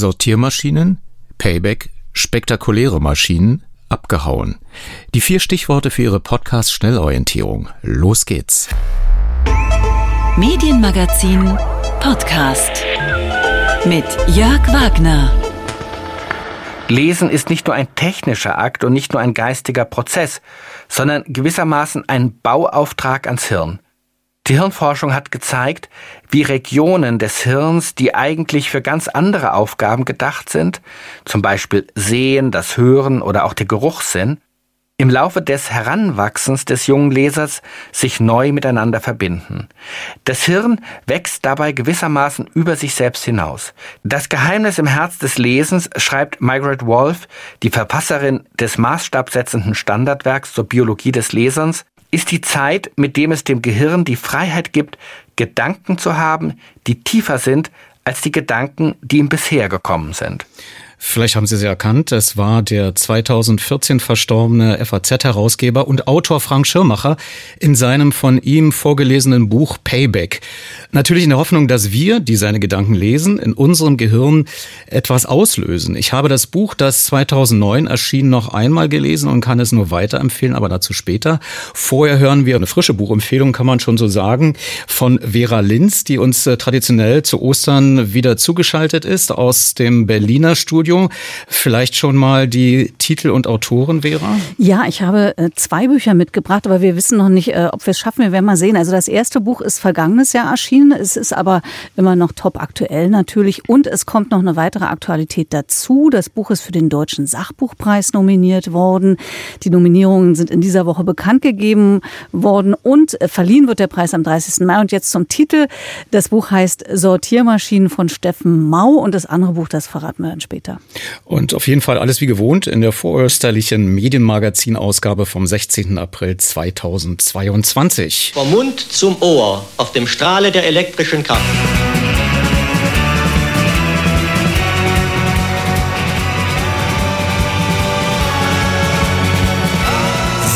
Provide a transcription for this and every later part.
Sortiermaschinen, Payback, spektakuläre Maschinen, abgehauen. Die vier Stichworte für Ihre Podcast-Schnellorientierung. Los geht's. Medienmagazin Podcast mit Jörg Wagner. Lesen ist nicht nur ein technischer Akt und nicht nur ein geistiger Prozess, sondern gewissermaßen ein Bauauftrag ans Hirn. Die Hirnforschung hat gezeigt, wie Regionen des Hirns, die eigentlich für ganz andere Aufgaben gedacht sind, zum Beispiel Sehen, das Hören oder auch der Geruchssinn, im Laufe des Heranwachsens des jungen Lesers sich neu miteinander verbinden. Das Hirn wächst dabei gewissermaßen über sich selbst hinaus. Das Geheimnis im Herz des Lesens schreibt Margaret Wolf, die Verfasserin des maßstabsetzenden Standardwerks zur Biologie des Lesens, ist die Zeit, mit dem es dem Gehirn die Freiheit gibt, Gedanken zu haben, die tiefer sind als die Gedanken, die ihm bisher gekommen sind. Vielleicht haben Sie sie erkannt. Es war der 2014 verstorbene FAZ-Herausgeber und Autor Frank Schirmacher in seinem von ihm vorgelesenen Buch Payback. Natürlich in der Hoffnung, dass wir, die seine Gedanken lesen, in unserem Gehirn etwas auslösen. Ich habe das Buch, das 2009 erschien, noch einmal gelesen und kann es nur weiterempfehlen, aber dazu später. Vorher hören wir eine frische Buchempfehlung, kann man schon so sagen, von Vera Linz, die uns äh, traditionell zu Ostern wieder zugeschaltet ist aus dem Berliner Studio Studio. Vielleicht schon mal die Titel und Autoren, Vera? Ja, ich habe äh, zwei Bücher mitgebracht, aber wir wissen noch nicht, äh, ob wir es schaffen. Wir werden mal sehen. Also das erste Buch ist vergangenes Jahr erschienen. Es ist aber immer noch top aktuell natürlich. Und es kommt noch eine weitere Aktualität dazu. Das Buch ist für den Deutschen Sachbuchpreis nominiert worden. Die Nominierungen sind in dieser Woche bekannt gegeben worden und äh, verliehen wird der Preis am 30. Mai. Und jetzt zum Titel. Das Buch heißt Sortiermaschinen von Steffen Mau und das andere Buch, das verraten wir dann später. Und auf jeden Fall alles wie gewohnt in der vorösterlichen Medienmagazin-Ausgabe vom 16. April 2022. Vom Mund zum Ohr auf dem Strahle der elektrischen Kraft.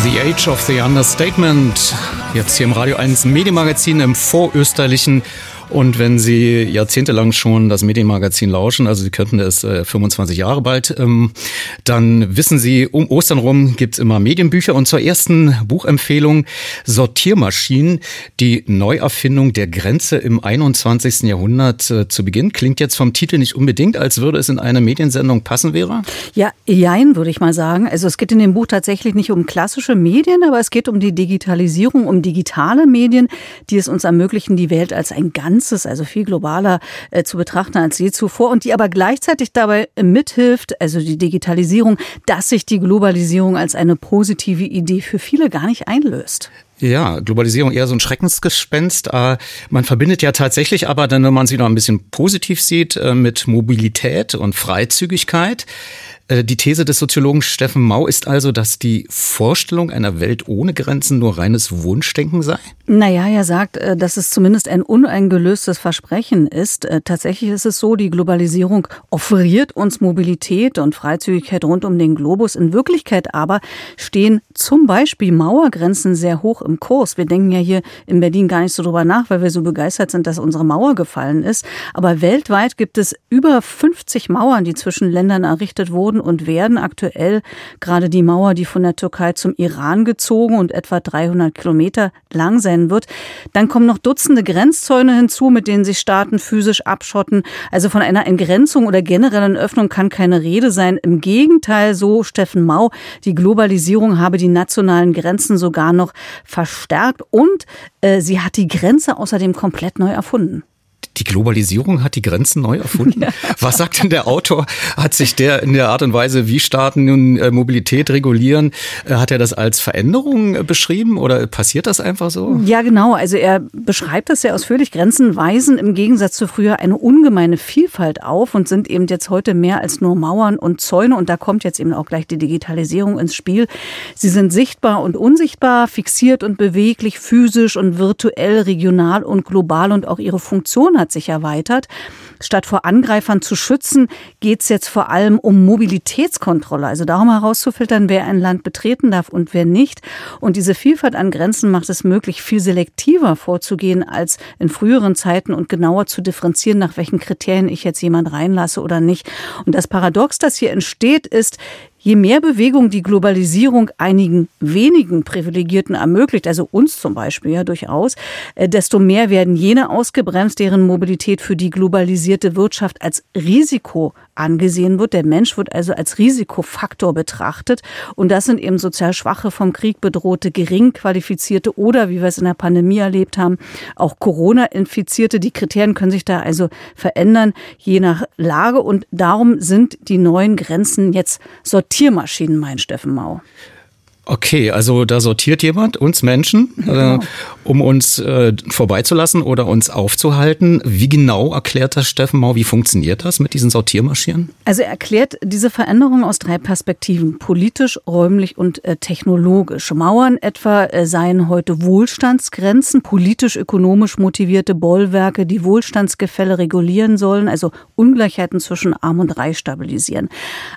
The Age of the Understatement. Jetzt hier im Radio 1 Medienmagazin im vorösterlichen und wenn Sie jahrzehntelang schon das Medienmagazin lauschen, also Sie könnten es äh, 25 Jahre bald, ähm, dann wissen Sie, um Ostern rum gibt's immer Medienbücher. Und zur ersten Buchempfehlung Sortiermaschinen, die Neuerfindung der Grenze im 21. Jahrhundert äh, zu Beginn. Klingt jetzt vom Titel nicht unbedingt, als würde es in eine Mediensendung passen, Vera? Ja, jein, würde ich mal sagen. Also es geht in dem Buch tatsächlich nicht um klassische Medien, aber es geht um die Digitalisierung, um digitale Medien, die es uns ermöglichen, die Welt als ein ganz Ganzes, also viel globaler äh, zu betrachten als je zuvor und die aber gleichzeitig dabei mithilft, also die Digitalisierung, dass sich die Globalisierung als eine positive Idee für viele gar nicht einlöst. Ja, Globalisierung eher so ein Schreckensgespenst. Äh, man verbindet ja tatsächlich aber dann, wenn man sie noch ein bisschen positiv sieht, äh, mit Mobilität und Freizügigkeit. Äh, die These des Soziologen Steffen Mau ist also, dass die Vorstellung einer Welt ohne Grenzen nur reines Wunschdenken sei? Naja, er sagt, äh, dass es zumindest ein uneingelöstes Versprechen ist. Äh, tatsächlich ist es so, die Globalisierung offeriert uns Mobilität und Freizügigkeit rund um den Globus. In Wirklichkeit aber stehen zum Beispiel Mauergrenzen sehr hoch im Kurs. Wir denken ja hier in Berlin gar nicht so drüber nach, weil wir so begeistert sind, dass unsere Mauer gefallen ist. Aber weltweit gibt es über 50 Mauern, die zwischen Ländern errichtet wurden wurden und werden aktuell gerade die Mauer, die von der Türkei zum Iran gezogen und etwa 300 Kilometer lang sein wird. Dann kommen noch Dutzende Grenzzäune hinzu, mit denen sich Staaten physisch abschotten. Also von einer Entgrenzung oder generellen Öffnung kann keine Rede sein. Im Gegenteil, so Steffen Mau, die Globalisierung habe die nationalen Grenzen sogar noch verstärkt und äh, sie hat die Grenze außerdem komplett neu erfunden. Die Globalisierung hat die Grenzen neu erfunden. Ja. Was sagt denn der Autor? Hat sich der in der Art und Weise, wie Staaten nun äh, Mobilität regulieren, äh, hat er das als Veränderung äh, beschrieben oder passiert das einfach so? Ja, genau. Also er beschreibt das sehr ausführlich. Grenzen weisen im Gegensatz zu früher eine ungemeine Vielfalt auf und sind eben jetzt heute mehr als nur Mauern und Zäune. Und da kommt jetzt eben auch gleich die Digitalisierung ins Spiel. Sie sind sichtbar und unsichtbar, fixiert und beweglich, physisch und virtuell, regional und global und auch ihre Funktion hat sich erweitert. Statt vor Angreifern zu schützen, geht es jetzt vor allem um Mobilitätskontrolle, also darum herauszufiltern, wer ein Land betreten darf und wer nicht. Und diese Vielfalt an Grenzen macht es möglich, viel selektiver vorzugehen als in früheren Zeiten und genauer zu differenzieren, nach welchen Kriterien ich jetzt jemand reinlasse oder nicht. Und das Paradox, das hier entsteht, ist, Je mehr Bewegung die Globalisierung einigen wenigen Privilegierten ermöglicht, also uns zum Beispiel ja durchaus, äh, desto mehr werden jene ausgebremst, deren Mobilität für die globalisierte Wirtschaft als Risiko angesehen wird. Der Mensch wird also als Risikofaktor betrachtet. Und das sind eben sozial schwache, vom Krieg bedrohte, gering qualifizierte oder, wie wir es in der Pandemie erlebt haben, auch Corona-Infizierte. Die Kriterien können sich da also verändern, je nach Lage. Und darum sind die neuen Grenzen jetzt sortiert Sortiermaschinen, mein Steffen Mau. Okay, also da sortiert jemand uns Menschen, genau. äh, um uns äh, vorbeizulassen oder uns aufzuhalten. Wie genau erklärt das Steffen Mau? Wie funktioniert das mit diesen Sortiermaschinen? Also er erklärt diese Veränderung aus drei Perspektiven. Politisch, räumlich und äh, technologisch. Mauern etwa äh, seien heute Wohlstandsgrenzen, politisch-ökonomisch motivierte Bollwerke, die Wohlstandsgefälle regulieren sollen, also Ungleichheiten zwischen Arm und Reich stabilisieren.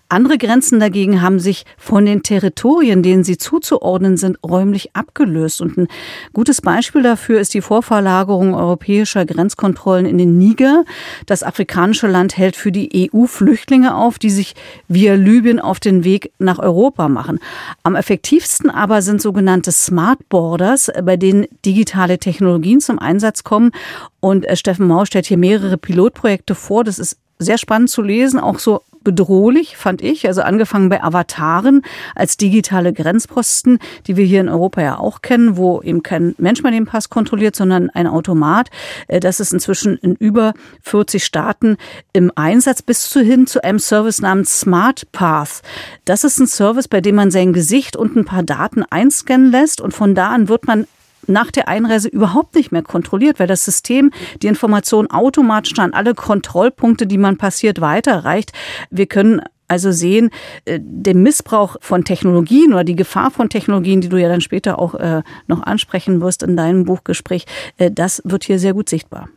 Andere Grenzen dagegen haben sich von den Territorien, denen sie zuzuordnen sind, räumlich abgelöst. Und ein gutes Beispiel dafür ist die Vorverlagerung europäischer Grenzkontrollen in den Niger. Das afrikanische Land hält für die EU Flüchtlinge auf, die sich via Libyen auf den Weg nach Europa machen. Am effektivsten aber sind sogenannte Smart Borders, bei denen digitale Technologien zum Einsatz kommen. Und äh, Steffen Mau stellt hier mehrere Pilotprojekte vor. Das ist sehr spannend zu lesen, auch so bedrohlich, fand ich. Also angefangen bei Avataren als digitale Grenzposten, die wir hier in Europa ja auch kennen, wo eben kein Mensch mehr den Pass kontrolliert, sondern ein Automat. Äh, das ist inzwischen in über 40 Staaten im Einsatz bis zu hin zu einem Service namens Smart Path. Das ist ein Service, bei dem man sein Gesicht und ein paar Daten einscannen lässt und von da an wird man nach der Einreise überhaupt nicht mehr kontrolliert, weil das System die Information automatisch an alle Kontrollpunkte, die man passiert, weiterreicht. Wir können also sehen, äh, der Missbrauch von Technologien oder die Gefahr von Technologien, die du ja dann später auch äh, noch ansprechen wirst in deinem Buchgespräch, äh, das wird hier sehr gut sichtbar.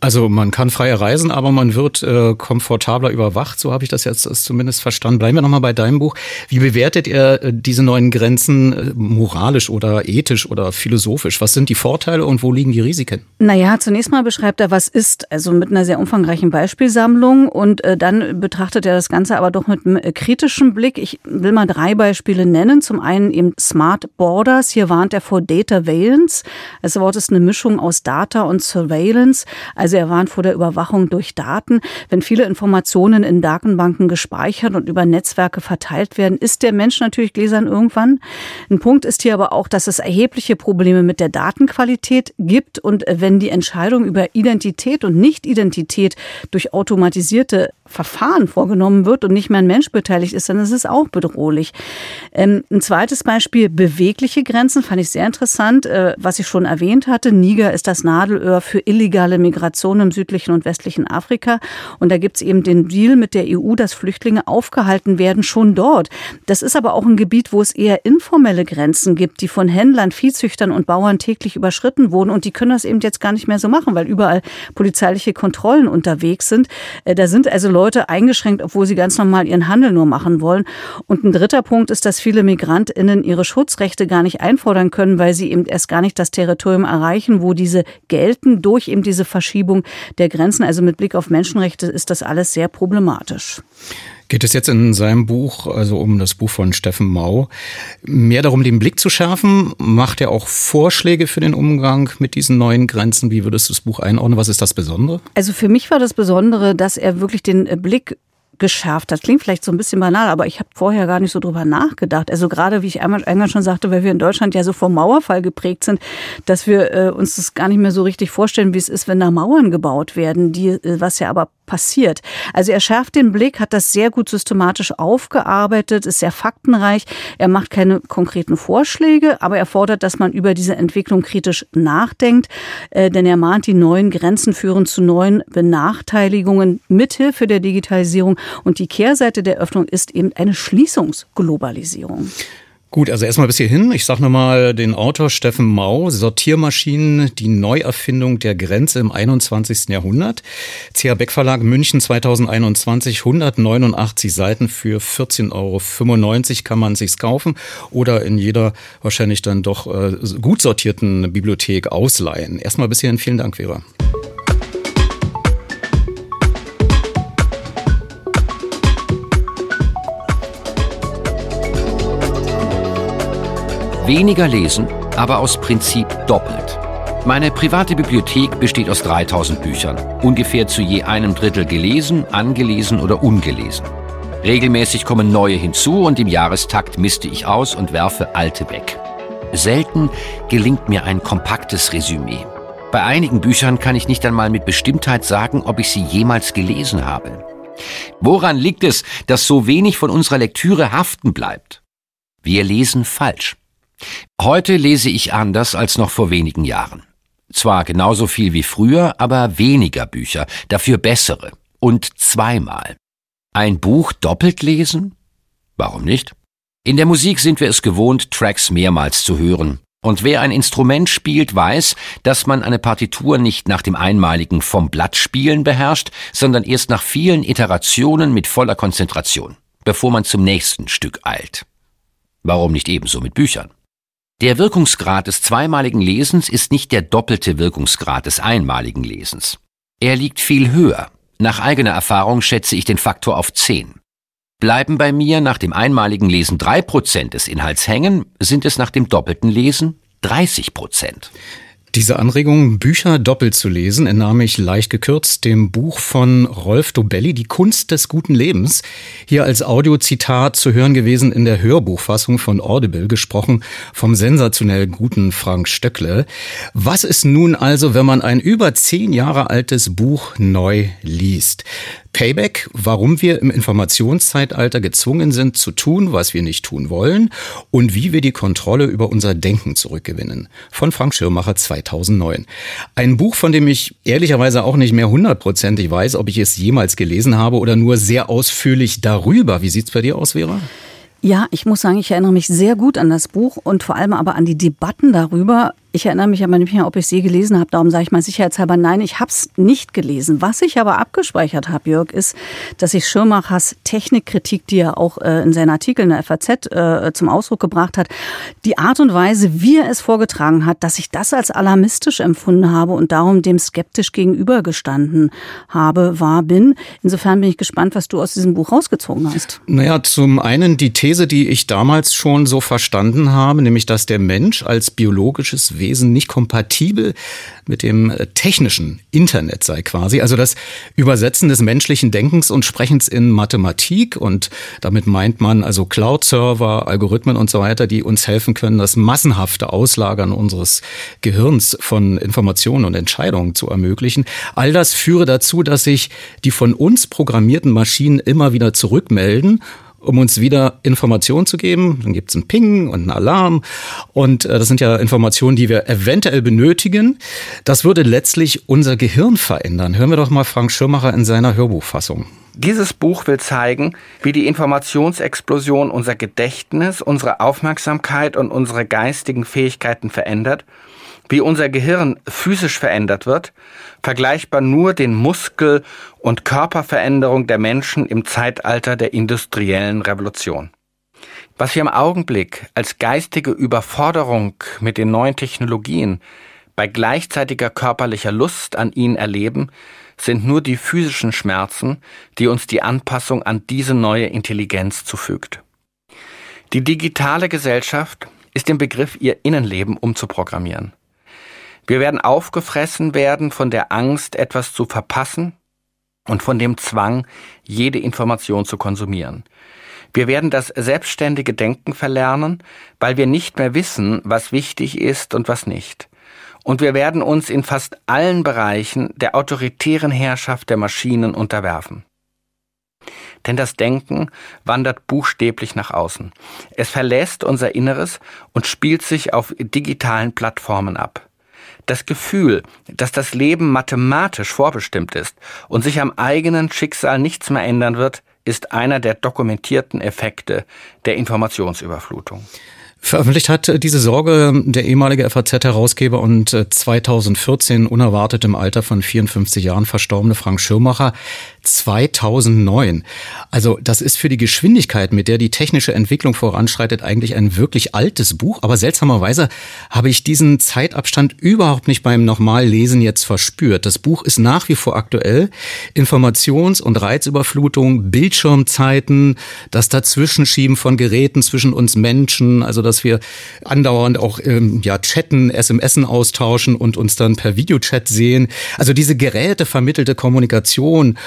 Also man kann freier reisen, aber man wird äh, komfortabler überwacht. So habe ich das jetzt zumindest verstanden. Bleiben wir nochmal bei deinem Buch. Wie bewertet ihr äh, diese neuen Grenzen äh, moralisch oder ethisch oder philosophisch? Was sind die Vorteile und wo liegen die Risiken? Naja, zunächst mal beschreibt er, was ist, also mit einer sehr umfangreichen Beispielsammlung und äh, dann betrachtet er das Ganze aber doch mit einem äh, kritischen Blick. Ich will mal drei Beispiele nennen. Zum einen eben Smart Borders. Hier warnt er vor Data Valence. Das Wort ist eine Mischung aus Data und Surveillance. Also also er warnt vor der Überwachung durch Daten. Wenn viele Informationen in Datenbanken gespeichert und über Netzwerke verteilt werden, ist der Mensch natürlich gläsern irgendwann. Ein Punkt ist hier aber auch, dass es erhebliche Probleme mit der Datenqualität gibt und wenn die Entscheidung über Identität und Nicht-Identität durch automatisierte Verfahren vorgenommen wird und nicht mehr ein Mensch beteiligt ist, dann ist es auch bedrohlich. Ähm, ein zweites Beispiel, bewegliche Grenzen, fand ich sehr interessant, äh, was ich schon erwähnt hatte. Niger ist das Nadelöhr für illegale Migration im südlichen und westlichen Afrika. Und da gibt es eben den Deal mit der EU, dass Flüchtlinge aufgehalten werden, schon dort. Das ist aber auch ein Gebiet, wo es eher informelle Grenzen gibt, die von Händlern, Viehzüchtern und Bauern täglich überschritten wurden. Und die können das eben jetzt gar nicht mehr so machen, weil überall polizeiliche Kontrollen unterwegs sind. Äh, da sind also Leute eingeschränkt, obwohl sie ganz normal ihren Handel nur machen wollen. Und ein dritter Punkt ist, dass viele MigrantInnen ihre Schutzrechte gar nicht einfordern können, weil sie eben erst gar nicht das Territorium erreichen, wo diese gelten durch eben diese Verschiebung der Grenzen. Also mit Blick auf Menschenrechte ist das alles sehr problematisch. Geht es jetzt in seinem Buch, also um das Buch von Steffen Mau, mehr darum, den Blick zu schärfen? Macht er auch Vorschläge für den Umgang mit diesen neuen Grenzen? Wie würdest du das Buch einordnen? Was ist das Besondere? Also für mich war das Besondere, dass er wirklich den Blick geschärft hat. Klingt vielleicht so ein bisschen banal, aber ich habe vorher gar nicht so drüber nachgedacht. Also gerade, wie ich einmal, einmal schon sagte, weil wir in Deutschland ja so vom Mauerfall geprägt sind, dass wir äh, uns das gar nicht mehr so richtig vorstellen, wie es ist, wenn da Mauern gebaut werden, die, äh, was ja aber passiert. Also er schärft den Blick, hat das sehr gut systematisch aufgearbeitet, ist sehr faktenreich. Er macht keine konkreten Vorschläge, aber er fordert, dass man über diese Entwicklung kritisch nachdenkt, äh, denn er mahnt, die neuen Grenzen führen zu neuen Benachteiligungen mithilfe der Digitalisierung und die Kehrseite der Öffnung ist eben eine Schließungsglobalisierung. Gut, also erstmal bis hierhin. Ich sage nochmal den Autor Steffen Mau, Sortiermaschinen, die Neuerfindung der Grenze im 21. Jahrhundert. CH Beck Verlag München 2021, 189 Seiten für 14,95 Euro kann man sich's kaufen oder in jeder wahrscheinlich dann doch äh, gut sortierten Bibliothek ausleihen. Erstmal bis hierhin vielen Dank, Vera. Weniger lesen, aber aus Prinzip doppelt. Meine private Bibliothek besteht aus 3000 Büchern, ungefähr zu je einem Drittel gelesen, angelesen oder ungelesen. Regelmäßig kommen neue hinzu und im Jahrestakt misste ich aus und werfe alte weg. Selten gelingt mir ein kompaktes Resümee. Bei einigen Büchern kann ich nicht einmal mit Bestimmtheit sagen, ob ich sie jemals gelesen habe. Woran liegt es, dass so wenig von unserer Lektüre haften bleibt? Wir lesen falsch. Heute lese ich anders als noch vor wenigen Jahren. Zwar genauso viel wie früher, aber weniger Bücher, dafür bessere. Und zweimal. Ein Buch doppelt lesen? Warum nicht? In der Musik sind wir es gewohnt, Tracks mehrmals zu hören. Und wer ein Instrument spielt, weiß, dass man eine Partitur nicht nach dem einmaligen vom Blatt spielen beherrscht, sondern erst nach vielen Iterationen mit voller Konzentration, bevor man zum nächsten Stück eilt. Warum nicht ebenso mit Büchern? Der Wirkungsgrad des zweimaligen Lesens ist nicht der doppelte Wirkungsgrad des einmaligen Lesens. Er liegt viel höher. Nach eigener Erfahrung schätze ich den Faktor auf 10. Bleiben bei mir nach dem einmaligen Lesen drei Prozent des Inhalts hängen, sind es nach dem doppelten Lesen 30 Prozent. Diese Anregung, Bücher doppelt zu lesen, entnahm ich leicht gekürzt dem Buch von Rolf Dobelli, Die Kunst des guten Lebens. Hier als Audiozitat zu hören gewesen in der Hörbuchfassung von Audible, gesprochen vom sensationell guten Frank Stöckle. Was ist nun also, wenn man ein über zehn Jahre altes Buch neu liest? Payback, warum wir im Informationszeitalter gezwungen sind zu tun, was wir nicht tun wollen und wie wir die Kontrolle über unser Denken zurückgewinnen. Von Frank Schirmacher 2009. Ein Buch, von dem ich ehrlicherweise auch nicht mehr hundertprozentig weiß, ob ich es jemals gelesen habe oder nur sehr ausführlich darüber. Wie sieht's bei dir aus, Vera? Ja, ich muss sagen, ich erinnere mich sehr gut an das Buch und vor allem aber an die Debatten darüber, ich erinnere mich aber nicht mehr, ob ich sie gelesen habe. Darum sage ich mal sicherheitshalber nein, ich habe es nicht gelesen. Was ich aber abgespeichert habe, Jörg, ist, dass ich Schirmachers Technikkritik, die er auch äh, in seinen Artikeln in der FAZ äh, zum Ausdruck gebracht hat, die Art und Weise, wie er es vorgetragen hat, dass ich das als alarmistisch empfunden habe und darum dem skeptisch gegenübergestanden habe, war, bin. Insofern bin ich gespannt, was du aus diesem Buch rausgezogen hast. Naja, zum einen die These, die ich damals schon so verstanden habe, nämlich, dass der Mensch als biologisches Wesen nicht kompatibel mit dem äh, technischen Internet sei quasi. Also das Übersetzen des menschlichen Denkens und Sprechens in Mathematik und damit meint man also Cloud-Server, Algorithmen und so weiter, die uns helfen können, das massenhafte Auslagern unseres Gehirns von Informationen und Entscheidungen zu ermöglichen. All das führe dazu, dass sich die von uns programmierten Maschinen immer wieder zurückmelden um uns wieder Informationen zu geben. Dann gibt es einen Ping und einen Alarm. Und äh, das sind ja Informationen, die wir eventuell benötigen. Das würde letztlich unser Gehirn verändern. Hören wir doch mal Frank Schirmacher in seiner Hörbuchfassung. Dieses Buch will zeigen, wie die Informationsexplosion unser Gedächtnis, unsere Aufmerksamkeit und unsere geistigen Fähigkeiten verändert wie unser Gehirn physisch verändert wird, vergleichbar nur den Muskel- und Körperveränderung der Menschen im Zeitalter der industriellen Revolution. Was wir im Augenblick als geistige Überforderung mit den neuen Technologien bei gleichzeitiger körperlicher Lust an ihnen erleben, sind nur die physischen Schmerzen, die uns die Anpassung an diese neue Intelligenz zufügt. Die digitale Gesellschaft ist im Begriff, ihr Innenleben umzuprogrammieren. Wir werden aufgefressen werden von der Angst, etwas zu verpassen und von dem Zwang, jede Information zu konsumieren. Wir werden das selbstständige Denken verlernen, weil wir nicht mehr wissen, was wichtig ist und was nicht. Und wir werden uns in fast allen Bereichen der autoritären Herrschaft der Maschinen unterwerfen. Denn das Denken wandert buchstäblich nach außen. Es verlässt unser Inneres und spielt sich auf digitalen Plattformen ab. Das Gefühl, dass das Leben mathematisch vorbestimmt ist und sich am eigenen Schicksal nichts mehr ändern wird, ist einer der dokumentierten Effekte der Informationsüberflutung. Veröffentlicht hat diese Sorge der ehemalige FAZ-Herausgeber und 2014 unerwartet im Alter von 54 Jahren verstorbene Frank Schirmacher 2009. Also das ist für die Geschwindigkeit, mit der die technische Entwicklung voranschreitet, eigentlich ein wirklich altes Buch. Aber seltsamerweise habe ich diesen Zeitabstand überhaupt nicht beim Normallesen jetzt verspürt. Das Buch ist nach wie vor aktuell. Informations- und Reizüberflutung, Bildschirmzeiten, das Dazwischenschieben von Geräten zwischen uns Menschen, also dass wir andauernd auch ähm, ja chatten, SMSen austauschen und uns dann per Videochat sehen. Also diese Geräte vermittelte Kommunikation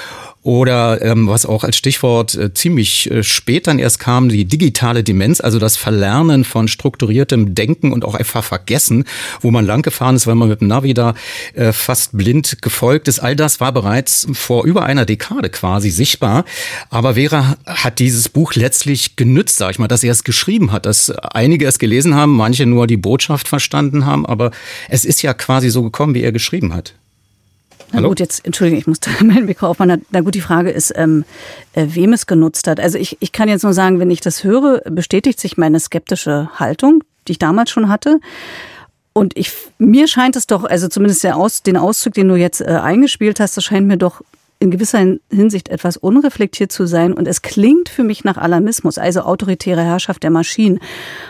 oder ähm, was auch als Stichwort äh, ziemlich äh, spät dann erst kam, die digitale Demenz, also das Verlernen von strukturiertem Denken und auch einfach Vergessen, wo man lang gefahren ist, weil man mit dem Navi da äh, fast blind gefolgt ist. All das war bereits vor über einer Dekade quasi sichtbar. Aber Vera hat dieses Buch letztlich genützt, sag ich mal, dass er es geschrieben hat, dass einige es gelesen haben, manche nur die Botschaft verstanden haben. Aber es ist ja quasi so gekommen, wie er geschrieben hat. Na gut, jetzt, Entschuldigung, ich musste mein Mikro aufmachen. Na gut, die Frage ist, ähm, äh, wem es genutzt hat. Also ich, ich kann jetzt nur sagen, wenn ich das höre, bestätigt sich meine skeptische Haltung, die ich damals schon hatte. Und ich, mir scheint es doch, also zumindest der Aus, den Auszug, den du jetzt äh, eingespielt hast, das scheint mir doch in gewisser Hinsicht etwas unreflektiert zu sein und es klingt für mich nach Alarmismus, also autoritäre Herrschaft der Maschinen,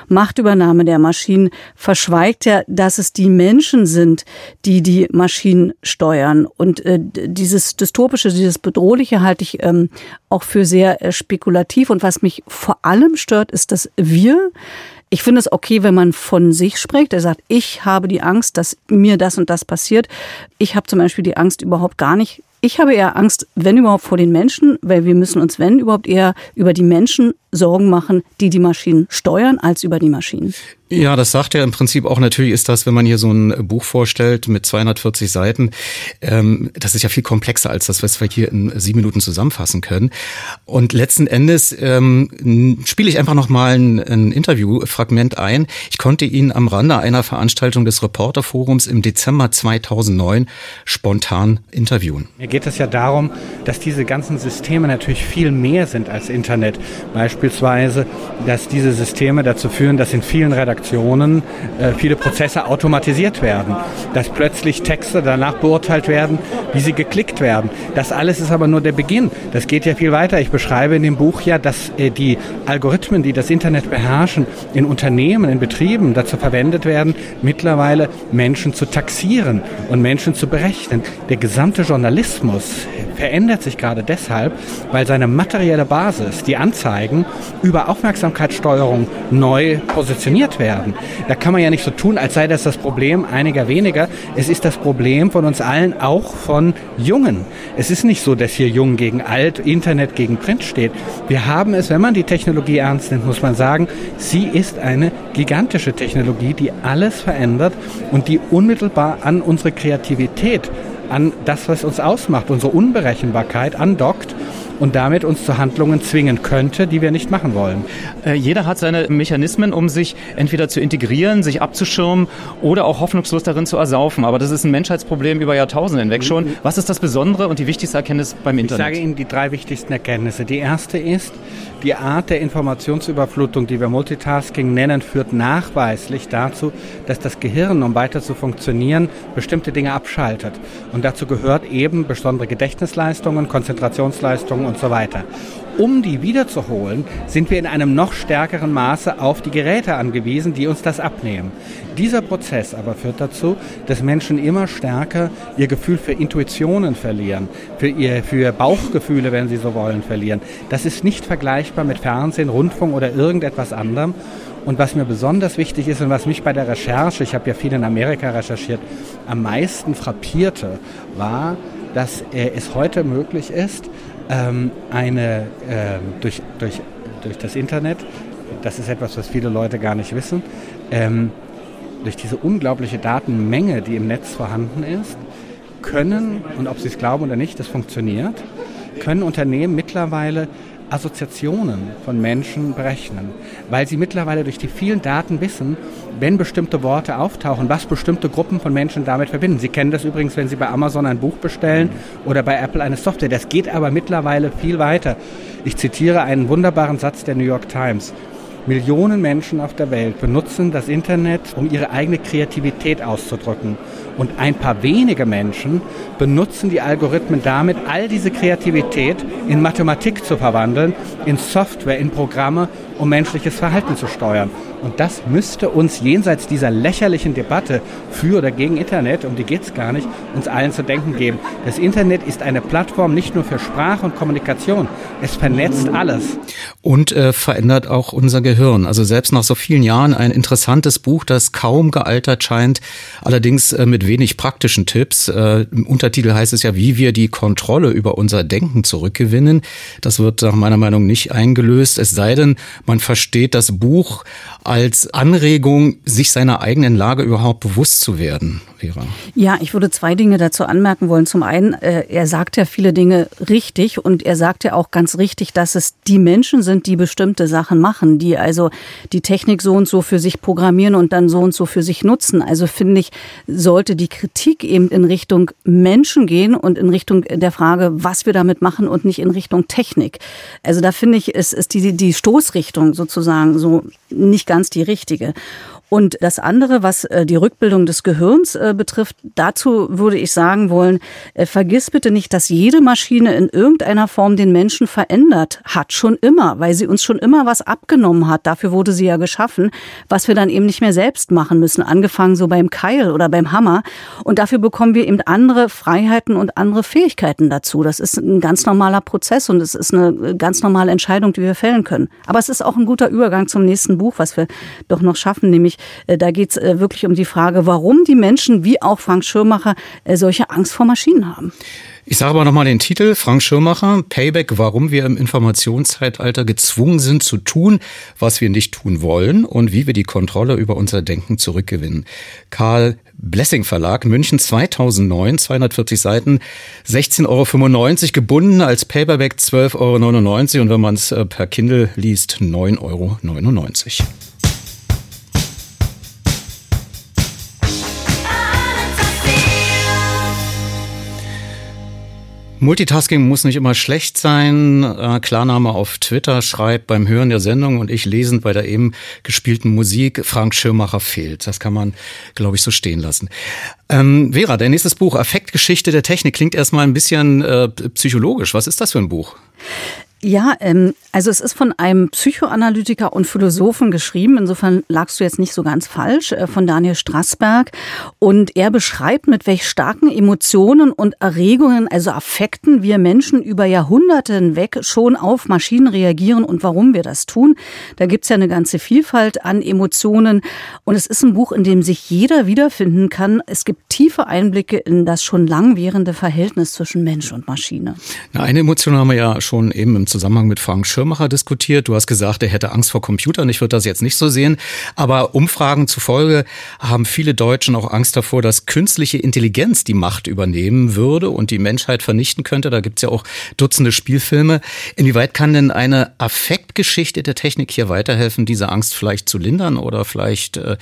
Machtübernahme der Maschinen, verschweigt ja, dass es die Menschen sind, die die Maschinen steuern und äh, dieses dystopische, dieses bedrohliche halte ich ähm, auch für sehr äh, spekulativ und was mich vor allem stört, ist, dass wir ich finde es okay, wenn man von sich spricht. Er sagt, ich habe die Angst, dass mir das und das passiert. Ich habe zum Beispiel die Angst überhaupt gar nicht, ich habe eher Angst, wenn überhaupt, vor den Menschen, weil wir müssen uns, wenn überhaupt, eher über die Menschen Sorgen machen, die die Maschinen steuern, als über die Maschinen. Ja, das sagt er im Prinzip auch. Natürlich ist das, wenn man hier so ein Buch vorstellt mit 240 Seiten, ähm, das ist ja viel komplexer als das, was wir hier in sieben Minuten zusammenfassen können. Und letzten Endes ähm, spiele ich einfach noch mal ein, ein Interviewfragment ein. Ich konnte ihn am Rande einer Veranstaltung des Reporterforums im Dezember 2009 spontan interviewen. Mir geht es ja darum, dass diese ganzen Systeme natürlich viel mehr sind als Internet. Beispielsweise, dass diese Systeme dazu führen, dass in vielen Redaktionen äh, viele Prozesse automatisiert werden, dass plötzlich Texte danach beurteilt werden, wie sie geklickt werden. Das alles ist aber nur der Beginn. Das geht ja viel weiter. Ich beschreibe in dem Buch ja, dass äh, die Algorithmen, die das Internet beherrschen, in Unternehmen, in Betrieben dazu verwendet werden, mittlerweile Menschen zu taxieren und Menschen zu berechnen. Der gesamte Journalismus verändert sich gerade deshalb, weil seine materielle Basis, die Anzeigen, über Aufmerksamkeitssteuerung neu positioniert werden. Da kann man ja nicht so tun, als sei das das Problem einiger weniger. Es ist das Problem von uns allen, auch von Jungen. Es ist nicht so, dass hier Jung gegen Alt, Internet gegen Print steht. Wir haben es, wenn man die Technologie ernst nimmt, muss man sagen, sie ist eine gigantische Technologie, die alles verändert und die unmittelbar an unsere Kreativität an das, was uns ausmacht, unsere Unberechenbarkeit andockt und damit uns zu Handlungen zwingen könnte, die wir nicht machen wollen. Äh, jeder hat seine Mechanismen, um sich entweder zu integrieren, sich abzuschirmen oder auch hoffnungslos darin zu ersaufen. Aber das ist ein Menschheitsproblem über Jahrtausende hinweg schon. Was ist das Besondere und die wichtigste Erkenntnis beim Internet? Ich sage Ihnen die drei wichtigsten Erkenntnisse. Die erste ist, die Art der Informationsüberflutung, die wir Multitasking nennen, führt nachweislich dazu, dass das Gehirn, um weiter zu funktionieren, bestimmte Dinge abschaltet. Und dazu gehört eben besondere Gedächtnisleistungen, Konzentrationsleistungen und so weiter. Um die wiederzuholen, sind wir in einem noch stärkeren Maße auf die Geräte angewiesen, die uns das abnehmen. Dieser Prozess aber führt dazu, dass Menschen immer stärker ihr Gefühl für Intuitionen verlieren, für, ihr, für Bauchgefühle, wenn sie so wollen, verlieren. Das ist nicht vergleichbar mit Fernsehen, Rundfunk oder irgendetwas anderem. Und was mir besonders wichtig ist und was mich bei der Recherche, ich habe ja viel in Amerika recherchiert, am meisten frappierte, war, dass es heute möglich ist, ähm, eine äh, durch, durch, durch das Internet, das ist etwas, was viele Leute gar nicht wissen, ähm, durch diese unglaubliche Datenmenge, die im Netz vorhanden ist, können, und ob sie es glauben oder nicht, das funktioniert, können Unternehmen mittlerweile Assoziationen von Menschen berechnen, weil sie mittlerweile durch die vielen Daten wissen, wenn bestimmte Worte auftauchen, was bestimmte Gruppen von Menschen damit verbinden. Sie kennen das übrigens, wenn Sie bei Amazon ein Buch bestellen oder bei Apple eine Software. Das geht aber mittlerweile viel weiter. Ich zitiere einen wunderbaren Satz der New York Times. Millionen Menschen auf der Welt benutzen das Internet, um ihre eigene Kreativität auszudrücken. Und ein paar wenige Menschen benutzen die Algorithmen damit, all diese Kreativität in Mathematik zu verwandeln, in Software, in Programme, um menschliches Verhalten zu steuern. Und das müsste uns jenseits dieser lächerlichen Debatte für oder gegen Internet, um die geht es gar nicht, uns allen zu denken geben. Das Internet ist eine Plattform nicht nur für Sprache und Kommunikation, es vernetzt alles. Und äh, verändert auch unser Gehirn. Also selbst nach so vielen Jahren ein interessantes Buch, das kaum gealtert scheint, allerdings äh, mit wenig praktischen Tipps. Äh, Im Untertitel heißt es ja, wie wir die Kontrolle über unser Denken zurückgewinnen. Das wird nach meiner Meinung nicht eingelöst, es sei denn, man versteht das Buch als Anregung, sich seiner eigenen Lage überhaupt bewusst zu werden, Vera? Ja, ich würde zwei Dinge dazu anmerken wollen. Zum einen, äh, er sagt ja viele Dinge richtig und er sagt ja auch ganz richtig, dass es die Menschen sind, die bestimmte Sachen machen, die also die Technik so und so für sich programmieren und dann so und so für sich nutzen. Also finde ich, sollte die Kritik eben in Richtung Menschen gehen und in Richtung der Frage, was wir damit machen und nicht in Richtung Technik. Also da finde ich, ist, ist die, die Stoßrichtung sozusagen so nicht ganz die richtige. Und das andere, was äh, die Rückbildung des Gehirns äh, betrifft, dazu würde ich sagen wollen, äh, vergiss bitte nicht, dass jede Maschine in irgendeiner Form den Menschen verändert hat, schon immer, weil sie uns schon immer was abgenommen hat. Dafür wurde sie ja geschaffen, was wir dann eben nicht mehr selbst machen müssen, angefangen so beim Keil oder beim Hammer. Und dafür bekommen wir eben andere Freiheiten und andere Fähigkeiten dazu. Das ist ein ganz normaler Prozess und es ist eine ganz normale Entscheidung, die wir fällen können. Aber es ist auch ein guter Übergang zum nächsten Buch, was wir doch noch schaffen, nämlich da geht es äh, wirklich um die Frage, warum die Menschen, wie auch Frank Schirmacher, äh, solche Angst vor Maschinen haben. Ich sage aber nochmal den Titel, Frank Schirmacher, Payback, warum wir im Informationszeitalter gezwungen sind zu tun, was wir nicht tun wollen und wie wir die Kontrolle über unser Denken zurückgewinnen. Karl Blessing Verlag, München 2009, 240 Seiten, 16,95 Euro gebunden, als Paperback 12,99 Euro und wenn man es per Kindle liest, 9,99 Euro. Multitasking muss nicht immer schlecht sein. Äh, Klarname auf Twitter schreibt beim Hören der Sendung und ich lesend bei der eben gespielten Musik, Frank Schirmacher fehlt. Das kann man, glaube ich, so stehen lassen. Ähm, Vera, dein nächstes Buch, Affektgeschichte der Technik, klingt erstmal ein bisschen äh, psychologisch. Was ist das für ein Buch? Ja, ähm, also es ist von einem Psychoanalytiker und Philosophen geschrieben. Insofern lagst du jetzt nicht so ganz falsch, äh, von Daniel Strassberg. Und er beschreibt, mit welch starken Emotionen und Erregungen, also Affekten, wir Menschen über Jahrhunderte hinweg schon auf Maschinen reagieren und warum wir das tun. Da gibt's ja eine ganze Vielfalt an Emotionen. Und es ist ein Buch, in dem sich jeder wiederfinden kann. Es gibt tiefe Einblicke in das schon langwährende Verhältnis zwischen Mensch und Maschine. Na, eine Emotion haben wir ja schon eben im Zusammenhang mit Frank Schirmacher diskutiert. Du hast gesagt, er hätte Angst vor Computern. Ich würde das jetzt nicht so sehen. Aber Umfragen zufolge haben viele Deutschen auch Angst davor, dass künstliche Intelligenz die Macht übernehmen würde und die Menschheit vernichten könnte. Da gibt's ja auch Dutzende Spielfilme. Inwieweit kann denn eine Affektgeschichte der Technik hier weiterhelfen, diese Angst vielleicht zu lindern oder vielleicht äh,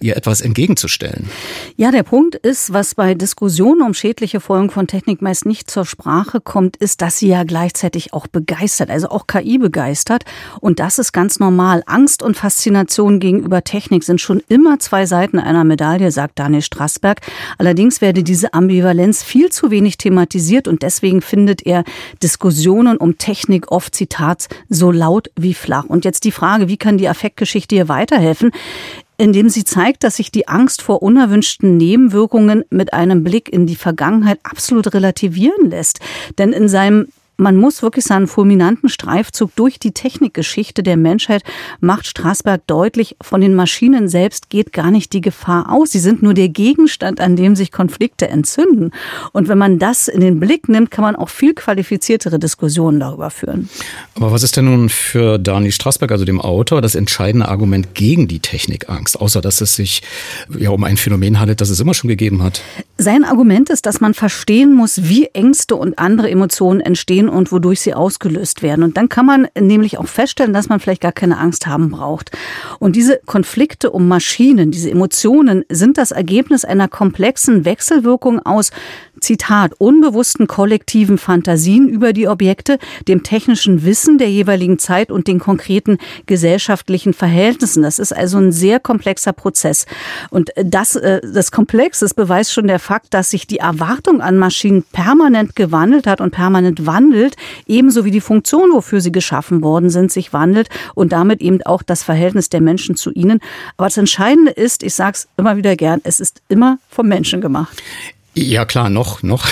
ihr etwas entgegenzustellen? Ja, der Punkt ist, was bei Diskussionen um schädliche Folgen von Technik meist nicht zur Sprache kommt, ist, dass sie ja gleichzeitig auch begeistert begeistert, also auch KI begeistert. Und das ist ganz normal. Angst und Faszination gegenüber Technik sind schon immer zwei Seiten einer Medaille, sagt Daniel Strassberg. Allerdings werde diese Ambivalenz viel zu wenig thematisiert und deswegen findet er Diskussionen um Technik oft, Zitat, so laut wie flach. Und jetzt die Frage, wie kann die Affektgeschichte hier weiterhelfen? indem sie zeigt, dass sich die Angst vor unerwünschten Nebenwirkungen mit einem Blick in die Vergangenheit absolut relativieren lässt. Denn in seinem man muss wirklich sagen, fulminanten Streifzug durch die Technikgeschichte der Menschheit macht Straßberg deutlich, von den Maschinen selbst geht gar nicht die Gefahr aus. Sie sind nur der Gegenstand, an dem sich Konflikte entzünden. Und wenn man das in den Blick nimmt, kann man auch viel qualifiziertere Diskussionen darüber führen. Aber was ist denn nun für Dani Straßberg, also dem Autor, das entscheidende Argument gegen die Technikangst, außer dass es sich ja um ein Phänomen handelt, das es immer schon gegeben hat? Sein Argument ist, dass man verstehen muss, wie Ängste und andere Emotionen entstehen entstehen und wodurch sie ausgelöst werden. Und dann kann man nämlich auch feststellen, dass man vielleicht gar keine Angst haben braucht. Und diese Konflikte um Maschinen, diese Emotionen sind das Ergebnis einer komplexen Wechselwirkung aus Zitat, unbewussten kollektiven Fantasien über die Objekte, dem technischen Wissen der jeweiligen Zeit und den konkreten gesellschaftlichen Verhältnissen. Das ist also ein sehr komplexer Prozess. Und das, äh, das Komplex, das beweist schon der Fakt, dass sich die Erwartung an Maschinen permanent gewandelt hat und permanent wandelt, ebenso wie die Funktion, wofür sie geschaffen worden sind, sich wandelt und damit eben auch das Verhältnis der Menschen zu ihnen. Aber das Entscheidende ist, ich sage es immer wieder gern, es ist immer vom Menschen gemacht. Ja klar, noch, noch.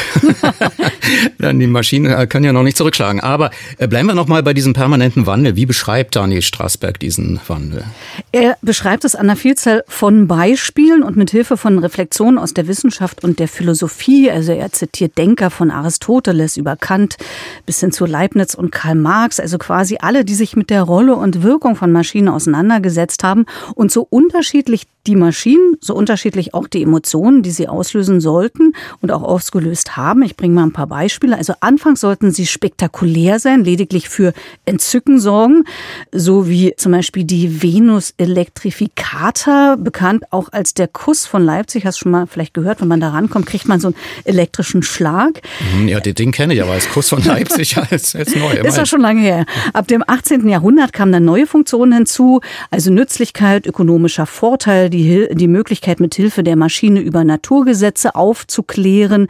Die Maschinen äh, können ja noch nicht zurückschlagen. Aber äh, bleiben wir noch mal bei diesem permanenten Wandel. Wie beschreibt Daniel Straßberg diesen Wandel? Er beschreibt es an einer Vielzahl von Beispielen und mit Hilfe von Reflexionen aus der Wissenschaft und der Philosophie. Also er zitiert Denker von Aristoteles über Kant bis hin zu Leibniz und Karl Marx. Also quasi alle, die sich mit der Rolle und Wirkung von Maschinen auseinandergesetzt haben und so unterschiedlich die Maschinen, so unterschiedlich auch die Emotionen, die sie auslösen sollten und auch ausgelöst haben. Ich bringe mal ein paar Beispiele. Also anfangs sollten sie spektakulär sein, lediglich für Entzücken sorgen, so wie zum Beispiel die Venus Electrificata, bekannt auch als der Kuss von Leipzig. Hast du schon mal vielleicht gehört, wenn man da rankommt, kriegt man so einen elektrischen Schlag. Mhm, ja, den kenne ich aber als Kuss von Leipzig als, als neu. Ist ja schon lange her. Ab dem 18. Jahrhundert kamen dann neue Funktionen hinzu, also Nützlichkeit, ökonomischer Vorteil, die, die Möglichkeit, mit Hilfe der Maschine über Naturgesetze aufzuklären.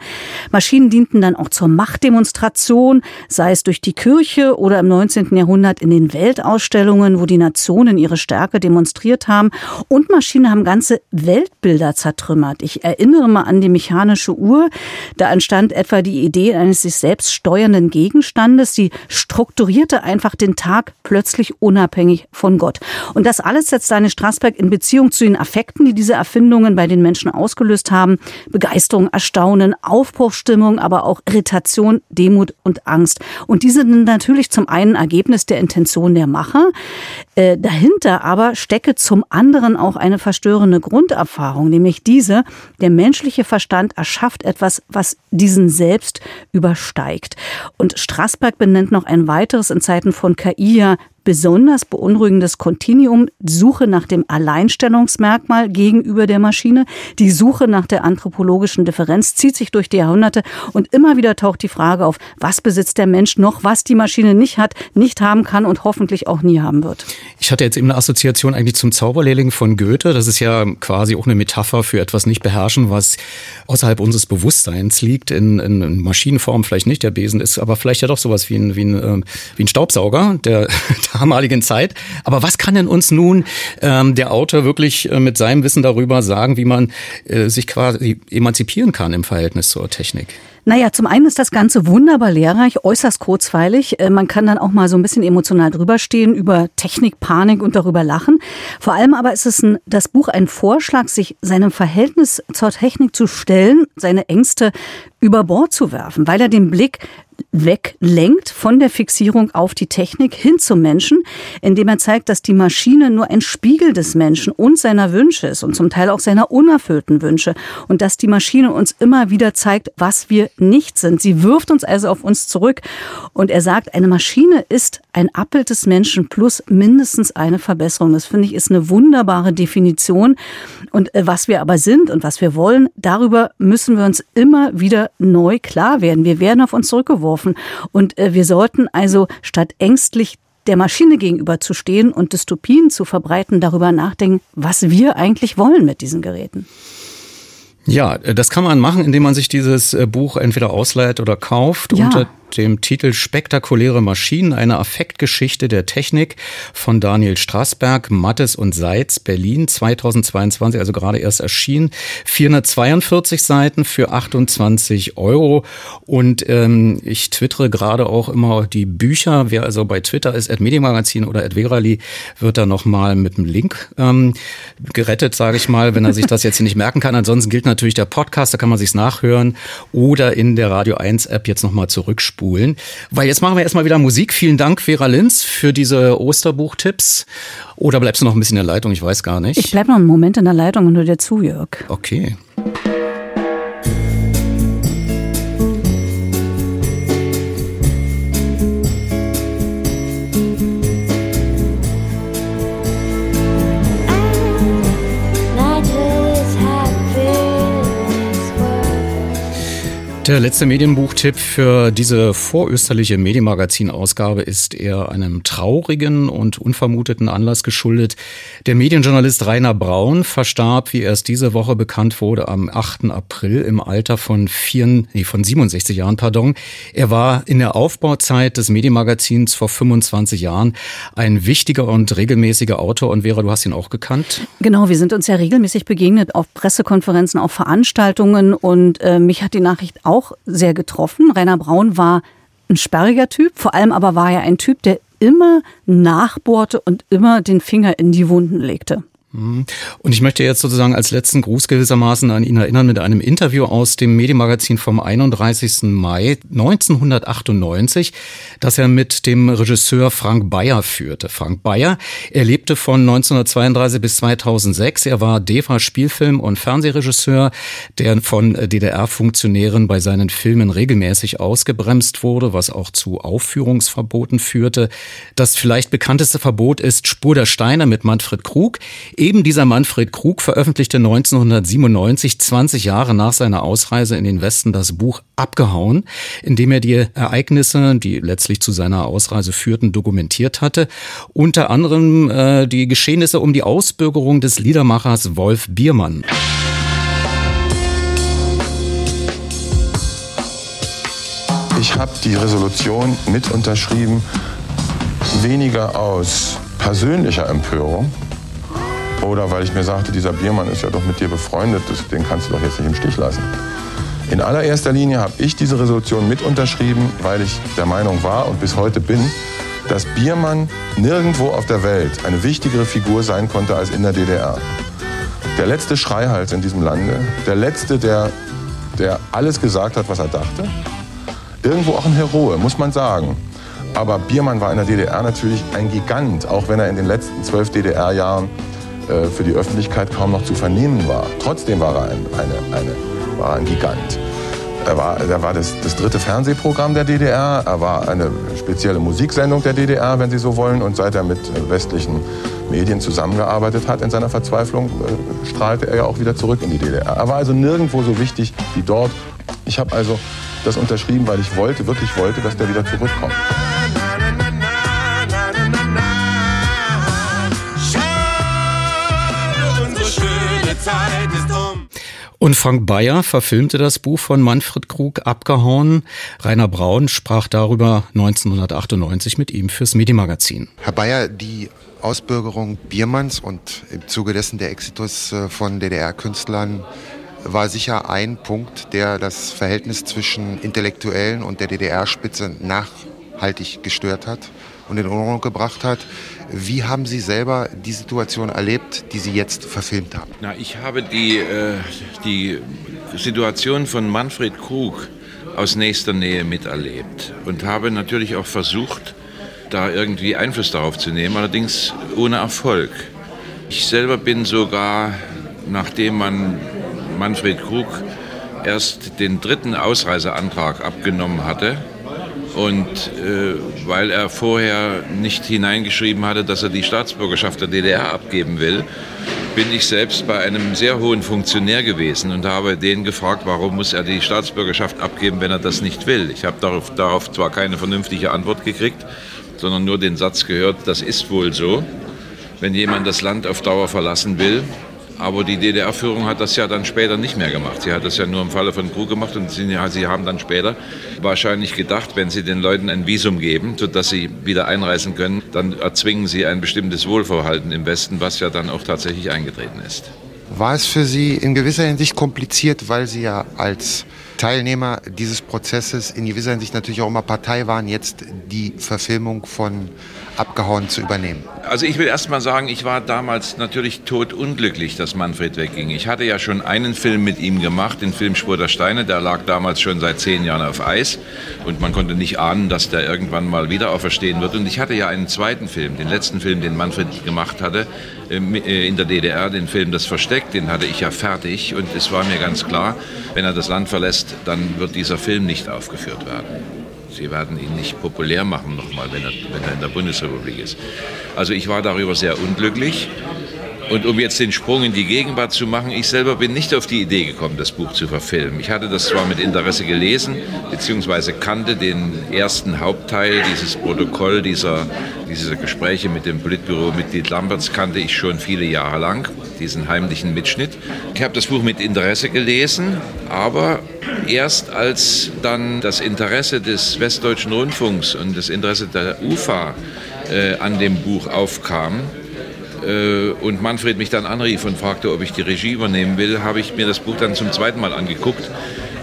Maschinen dienten dann auch zur Machtdemonstration, sei es durch die Kirche oder im 19. Jahrhundert in den Weltausstellungen, wo die Nationen ihre Stärke demonstriert haben. Und Maschinen haben ganze Weltbilder zertrümmert. Ich erinnere mal an die mechanische Uhr. Da entstand etwa die Idee eines sich selbst steuernden Gegenstandes. Die strukturierte einfach den Tag plötzlich unabhängig von Gott. Und das alles setzt Daniel Straßberg in Beziehung zu den Effekten, die diese Erfindungen bei den Menschen ausgelöst haben. Begeisterung, Erstaunen, Aufbruchstimmung, aber auch Irritation, Demut und Angst. Und diese sind natürlich zum einen Ergebnis der Intention der Macher. Äh, dahinter aber stecke zum anderen auch eine verstörende Grunderfahrung, nämlich diese, der menschliche Verstand erschafft etwas, was diesen selbst übersteigt. Und Strassberg benennt noch ein weiteres in Zeiten von KI ja besonders beunruhigendes Kontinuum, Suche nach dem Alleinstellungsmerkmal gegenüber der Maschine, die Suche nach der anthropologischen Differenz zieht sich durch die Jahrhunderte und immer wieder taucht die Frage auf, was besitzt der Mensch noch, was die Maschine nicht hat, nicht haben kann und hoffentlich auch nie haben wird. Ich hatte jetzt eben eine Assoziation eigentlich zum Zauberlehrling von Goethe. Das ist ja quasi auch eine Metapher für etwas nicht beherrschen, was außerhalb unseres Bewusstseins liegt, in, in Maschinenform vielleicht nicht. Der Besen ist aber vielleicht ja doch sowas wie ein, wie ein, ähm, wie ein Staubsauger, der damaligen Zeit. Aber was kann denn uns nun ähm, der Autor wirklich äh, mit seinem Wissen darüber sagen, wie man äh, sich quasi emanzipieren kann im Verhältnis zur Technik? Naja, zum einen ist das Ganze wunderbar lehrreich, äußerst kurzweilig. Äh, man kann dann auch mal so ein bisschen emotional drüberstehen, über Technik, Panik und darüber lachen. Vor allem aber ist es ein, das Buch ein Vorschlag, sich seinem Verhältnis zur Technik zu stellen, seine Ängste über Bord zu werfen, weil er den Blick weglenkt von der Fixierung auf die Technik hin zum Menschen, indem er zeigt, dass die Maschine nur ein Spiegel des Menschen und seiner Wünsche ist und zum Teil auch seiner unerfüllten Wünsche und dass die Maschine uns immer wieder zeigt, was wir nicht sind. Sie wirft uns also auf uns zurück und er sagt, eine Maschine ist ein Abbild des Menschen plus mindestens eine Verbesserung. Das finde ich ist eine wunderbare Definition und äh, was wir aber sind und was wir wollen, darüber müssen wir uns immer wieder neu klar werden. Wir werden auf uns zurückgeworfen. Und äh, wir sollten also statt ängstlich der Maschine gegenüber zu stehen und Dystopien zu verbreiten, darüber nachdenken, was wir eigentlich wollen mit diesen Geräten. Ja, äh, das kann man machen, indem man sich dieses äh, Buch entweder ausleiht oder kauft. Ja. Unter dem Titel Spektakuläre Maschinen, eine Affektgeschichte der Technik von Daniel Straßberg, Mattes und Seitz, Berlin, 2022, also gerade erst erschienen. 442 Seiten für 28 Euro. Und ähm, ich twittere gerade auch immer die Bücher. Wer also bei Twitter ist, at Medienmagazin oder at Verali, wird da nochmal mit einem Link ähm, gerettet, sage ich mal, wenn er sich das jetzt hier nicht merken kann. Ansonsten gilt natürlich der Podcast, da kann man sich's nachhören oder in der Radio 1 App jetzt nochmal zurückspulen spulen. Weil jetzt machen wir erstmal wieder Musik. Vielen Dank, Vera Linz, für diese Osterbuchtipps. Oder bleibst du noch ein bisschen in der Leitung? Ich weiß gar nicht. Ich bleib noch einen Moment in der Leitung und höre dir zu, Jörg. Okay. Der letzte Medienbuchtipp für diese vorösterliche Medienmagazin-Ausgabe ist eher einem traurigen und unvermuteten Anlass geschuldet. Der Medienjournalist Rainer Braun verstarb, wie erst diese Woche bekannt wurde, am 8. April im Alter von, vier, nee, von 67 Jahren. Pardon. Er war in der Aufbauzeit des Medienmagazins vor 25 Jahren ein wichtiger und regelmäßiger Autor. Und Vera, du hast ihn auch gekannt? Genau, wir sind uns ja regelmäßig begegnet auf Pressekonferenzen, auf Veranstaltungen und äh, mich hat die Nachricht auch auch sehr getroffen. Rainer Braun war ein sperriger Typ, vor allem aber war er ein Typ, der immer nachbohrte und immer den Finger in die Wunden legte. Mhm. Und ich möchte jetzt sozusagen als letzten Gruß gewissermaßen an ihn erinnern mit einem Interview aus dem Medienmagazin vom 31. Mai 1998, das er mit dem Regisseur Frank Bayer führte. Frank Bayer, er lebte von 1932 bis 2006. Er war DEFA Spielfilm- und Fernsehregisseur, der von DDR-Funktionären bei seinen Filmen regelmäßig ausgebremst wurde, was auch zu Aufführungsverboten führte. Das vielleicht bekannteste Verbot ist Spur der Steine mit Manfred Krug. Eben dieser Manfred Krug veröffentlichte 1997, 20 Jahre nach seiner Ausreise in den Westen, das Buch Abgehauen, in dem er die Ereignisse, die letztlich zu seiner Ausreise führten, dokumentiert hatte. Unter anderem äh, die Geschehnisse um die Ausbürgerung des Liedermachers Wolf Biermann. Ich habe die Resolution mit unterschrieben, weniger aus persönlicher Empörung, oder weil ich mir sagte, dieser Biermann ist ja doch mit dir befreundet, den kannst du doch jetzt nicht im Stich lassen. In allererster Linie habe ich diese Resolution mit unterschrieben, weil ich der Meinung war und bis heute bin, dass Biermann nirgendwo auf der Welt eine wichtigere Figur sein konnte als in der DDR. Der letzte Schreihals in diesem Lande, der letzte, der, der alles gesagt hat, was er dachte. Irgendwo auch ein Heroe, muss man sagen. Aber Biermann war in der DDR natürlich ein Gigant, auch wenn er in den letzten zwölf DDR-Jahren äh, für die Öffentlichkeit kaum noch zu vernehmen war. Trotzdem war er ein, eine, eine, war ein Gigant. Er war, er war das, das, dritte Fernsehprogramm der DDR, er war eine spezielle Musiksendung der DDR, wenn Sie so wollen. Und seit er mit westlichen Medien zusammengearbeitet hat in seiner Verzweiflung, äh, strahlte er ja auch wieder zurück in die DDR. Er war also nirgendwo so wichtig wie dort. Ich habe also das unterschrieben, weil ich wollte, wirklich wollte, dass der wieder zurückkommt. Und Frank Bayer verfilmte das Buch von Manfred Krug Abgehauen. Rainer Braun sprach darüber 1998 mit ihm fürs Medienmagazin. Herr Bayer, die Ausbürgerung Biermanns und im Zuge dessen der Exitus äh, von DDR-Künstlern war sicher ein Punkt, der das Verhältnis zwischen Intellektuellen und der DDR-Spitze nachhaltig gestört hat und in Ordnung gebracht hat. Wie haben Sie selber die Situation erlebt, die Sie jetzt verfilmt haben? Na, ich habe die, äh, die Situation von Manfred Krug aus nächster Nähe miterlebt und habe natürlich auch versucht, da irgendwie Einfluss darauf zu nehmen, allerdings ohne Erfolg. Ich selber bin sogar, nachdem man Manfred Krug erst den dritten Ausreiseantrag abgenommen hatte, und äh, weil er vorher nicht hineingeschrieben hatte, dass er die Staatsbürgerschaft der DDR abgeben will, bin ich selbst bei einem sehr hohen Funktionär gewesen und habe den gefragt, warum muss er die Staatsbürgerschaft abgeben, wenn er das nicht will. Ich habe darauf, darauf zwar keine vernünftige Antwort gekriegt, sondern nur den Satz gehört, das ist wohl so. Wenn jemand das Land auf Dauer verlassen will, aber die DDR-Führung hat das ja dann später nicht mehr gemacht. Sie hat das ja nur im Falle von Krug gemacht und sie, sie, haben dann später wahrscheinlich gedacht, wenn sie den Leuten ein Visum geben, sodass sie wieder einreisen können, dann erzwingen sie ein bestimmtes Wohlverhalten im Westen, was ja dann auch tatsächlich eingetreten ist. War es für Sie in gewisser Hinsicht kompliziert, weil Sie ja als Teilnehmer dieses Prozesses in gewisser Hinsicht natürlich auch immer Partei waren, jetzt die Verfilmung von abgehauen zu übernehmen? Also ich will erst mal sagen, ich war damals natürlich totunglücklich, dass Manfred wegging. Ich hatte ja schon einen Film mit ihm gemacht, den Film Spur der Steine, der lag damals schon seit zehn Jahren auf Eis und man konnte nicht ahnen, dass der irgendwann mal wieder auferstehen wird. Und ich hatte ja einen zweiten Film, den letzten Film, den Manfred gemacht hatte, äh, äh, in der DDR, den Film Das Versteck, den hatte ich ja fertig und es war mir ganz klar, wenn er das Land verlässt, dann wird dieser Film nicht aufgeführt werden. Sie werden ihn nicht populär machen nochmal, wenn er, wenn er in der Bundesrepublik ist. Also ich war darüber sehr unglücklich Und um jetzt den Sprung in die Gegenwart zu machen, ich selber bin nicht auf die Idee gekommen, das Buch zu verfilmen. Ich hatte das zwar mit Interesse gelesen, beziehungsweise kannte den ersten Hauptteil, dieses Protokoll dieser, dieser Gespräche mit dem Politbüro-Mitglied Lamberts kannte ich schon viele Jahre lang, diesen heimlichen Mitschnitt. Ich habe das Buch mit Interesse gelesen, aber erst als dann das Interesse des Westdeutschen Rundfunks und das Interesse der UFA äh, an dem Buch aufkam, äh, und Manfred mich dann anrief und fragte, ob ich die Regie übernehmen will, habe ich mir das Buch dann zum zweiten Mal angeguckt.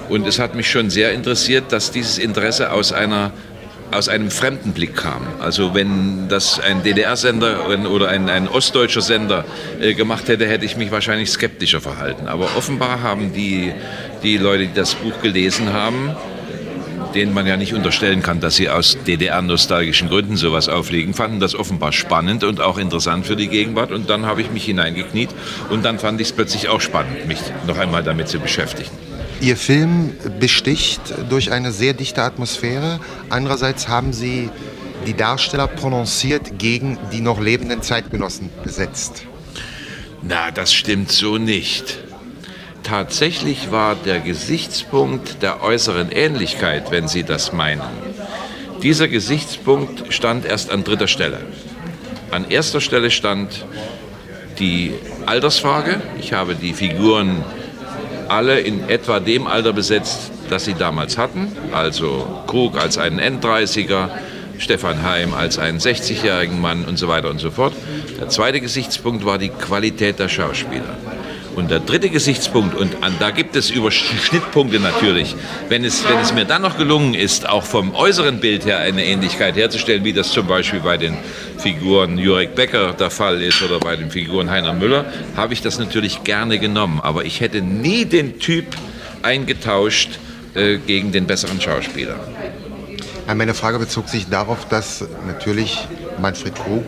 Und es hat mich schon sehr interessiert, dass dieses Interesse aus einer aus einem fremden Blick kam. Also wenn das ein DDR-Sender oder ein, ein, ostdeutscher Sender äh, gemacht hätte, hätte ich mich wahrscheinlich skeptischer verhalten. Aber offenbar haben die, die Leute, die das Buch gelesen haben, denen man ja nicht unterstellen kann, dass sie aus DDR-nostalgischen Gründen sowas auflegen, fanden das offenbar spannend und auch interessant für die Gegenwart. Und dann habe ich mich hineingekniet und dann fand ich es plötzlich auch spannend, mich noch einmal damit zu beschäftigen. Ihr Film besticht durch eine sehr dichte Atmosphäre. Andererseits haben Sie die Darsteller prononciert gegen die noch lebenden Zeitgenossen besetzt. Na, das stimmt so nicht. Tatsächlich war der Gesichtspunkt der äußeren Ähnlichkeit, wenn Sie das meinen. Dieser Gesichtspunkt stand erst an dritter Stelle. An erster Stelle stand die Altersfrage. Ich habe die Figuren alle in etwa dem Alter besetzt, das sie damals hatten. Also Krug als einen N30er, Stefan Heim als einen 60-jährigen Mann und so weiter und so fort. Der zweite Gesichtspunkt war die Qualität der Schauspieler. Und der dritte Gesichtspunkt, und da gibt es Überschnittpunkte natürlich, wenn es, wenn es mir dann noch gelungen ist, auch vom äußeren Bild her eine Ähnlichkeit herzustellen, wie das zum Beispiel bei den Figuren Jurek Becker der Fall ist oder bei den Figuren Heiner Müller, habe ich das natürlich gerne genommen. Aber ich hätte nie den Typ eingetauscht äh, gegen den besseren Schauspieler. Meine Frage bezog sich darauf, dass natürlich Manfred Krug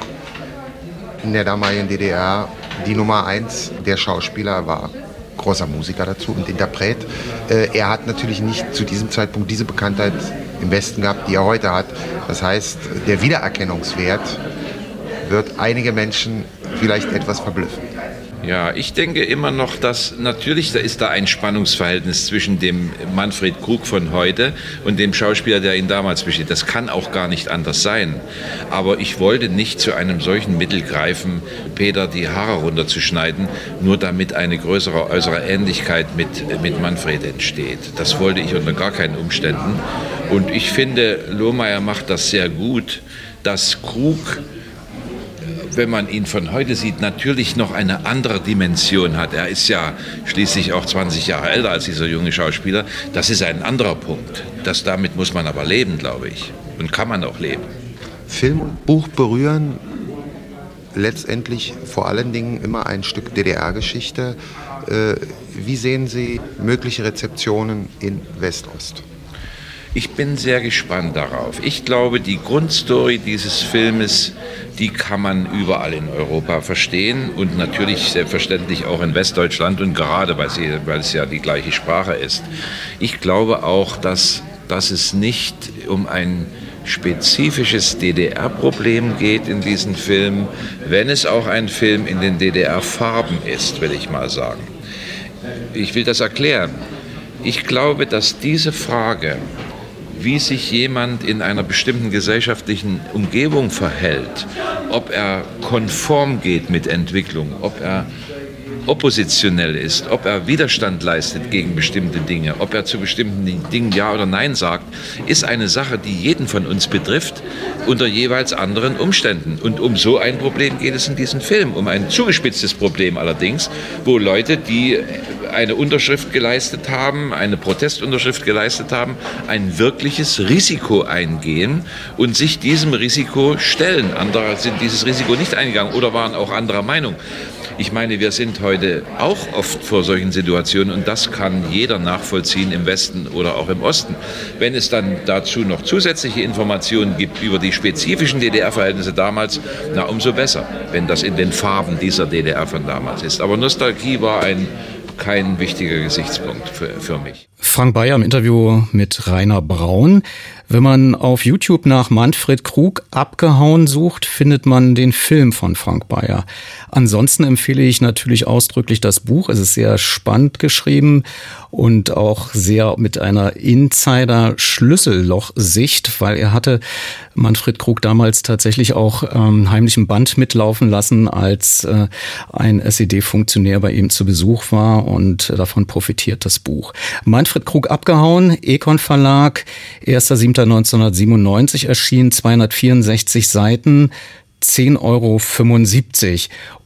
in der damaligen DDR die Nummer eins der Schauspieler war. Großer Musiker dazu und Interpret. Äh, er hat natürlich nicht zu diesem Zeitpunkt diese Bekanntheit im Westen gehabt, die er heute hat. Das heißt, der Wiedererkennungswert wird einige Menschen vielleicht etwas verblüffen. Ja, ich denke immer noch, dass natürlich da ist da ein Spannungsverhältnis zwischen dem Manfred Krug von heute und dem Schauspieler, der ihn damals besteht. Das kann auch gar nicht anders sein. Aber ich wollte nicht zu einem solchen Mittel greifen, Peter die Haare runterzuschneiden, nur damit eine größere äußere Ähnlichkeit mit, mit Manfred entsteht. Das wollte ich unter gar keinen Umständen. Und ich finde, Lohmeier macht das sehr gut, dass Krug wenn man ihn von heute sieht, natürlich noch eine andere Dimension hat. Er ist ja schließlich auch 20 Jahre älter als dieser junge Schauspieler. Das ist ein anderer Punkt. Das, damit muss man aber leben, glaube ich. Und kann man auch leben. Film und Buch berühren letztendlich vor allen Dingen immer ein Stück DDR-Geschichte. Äh, wie sehen Sie mögliche Rezeptionen in West-Ost? Ich bin sehr gespannt darauf. Ich glaube, die Grundstory dieses Filmes, die kann man überall in Europa verstehen und natürlich selbstverständlich auch in Westdeutschland und gerade weil, sie, weil es ja die gleiche Sprache ist. Ich glaube auch, dass, dass es nicht um ein spezifisches DDR-Problem geht in diesem Film, wenn es auch ein Film in den DDR-Farben ist, will ich mal sagen. Ich will das erklären. Ich glaube, dass diese Frage, wie sich jemand in einer bestimmten gesellschaftlichen Umgebung verhält, ob er konform geht mit Entwicklung, ob er oppositionell ist, ob er Widerstand leistet gegen bestimmte Dinge, ob er zu bestimmten Dingen Ja oder Nein sagt, ist eine Sache, die jeden von uns betrifft, unter jeweils anderen Umständen. Und um so ein Problem geht es in diesem Film, um ein zugespitztes Problem allerdings, wo Leute, die eine Unterschrift geleistet haben, eine Protestunterschrift geleistet haben, ein wirkliches Risiko eingehen und sich diesem Risiko stellen. Andere sind dieses Risiko nicht eingegangen oder waren auch anderer Meinung. Ich meine, wir sind heute auch oft vor solchen Situationen und das kann jeder nachvollziehen im Westen oder auch im Osten. Wenn es dann dazu noch zusätzliche Informationen gibt über die spezifischen DDR-Verhältnisse damals, na umso besser, wenn das in den Farben dieser DDR von damals ist. Aber Nostalgie war ein kein wichtiger Gesichtspunkt für, für mich. Frank Bayer im Interview mit Rainer Braun. Wenn man auf YouTube nach Manfred Krug abgehauen sucht, findet man den Film von Frank Bayer. Ansonsten empfehle ich natürlich ausdrücklich das Buch. Es ist sehr spannend geschrieben und auch sehr mit einer Insider-Schlüsselloch-Sicht, weil er hatte Manfred Krug damals tatsächlich auch ähm, heimlichen Band mitlaufen lassen, als äh, ein SED-Funktionär bei ihm zu Besuch war und davon profitiert das Buch. Manfred Krug abgehauen, Econ Verlag, 1.7.1997 erschienen, 264 Seiten, 10,75 Euro.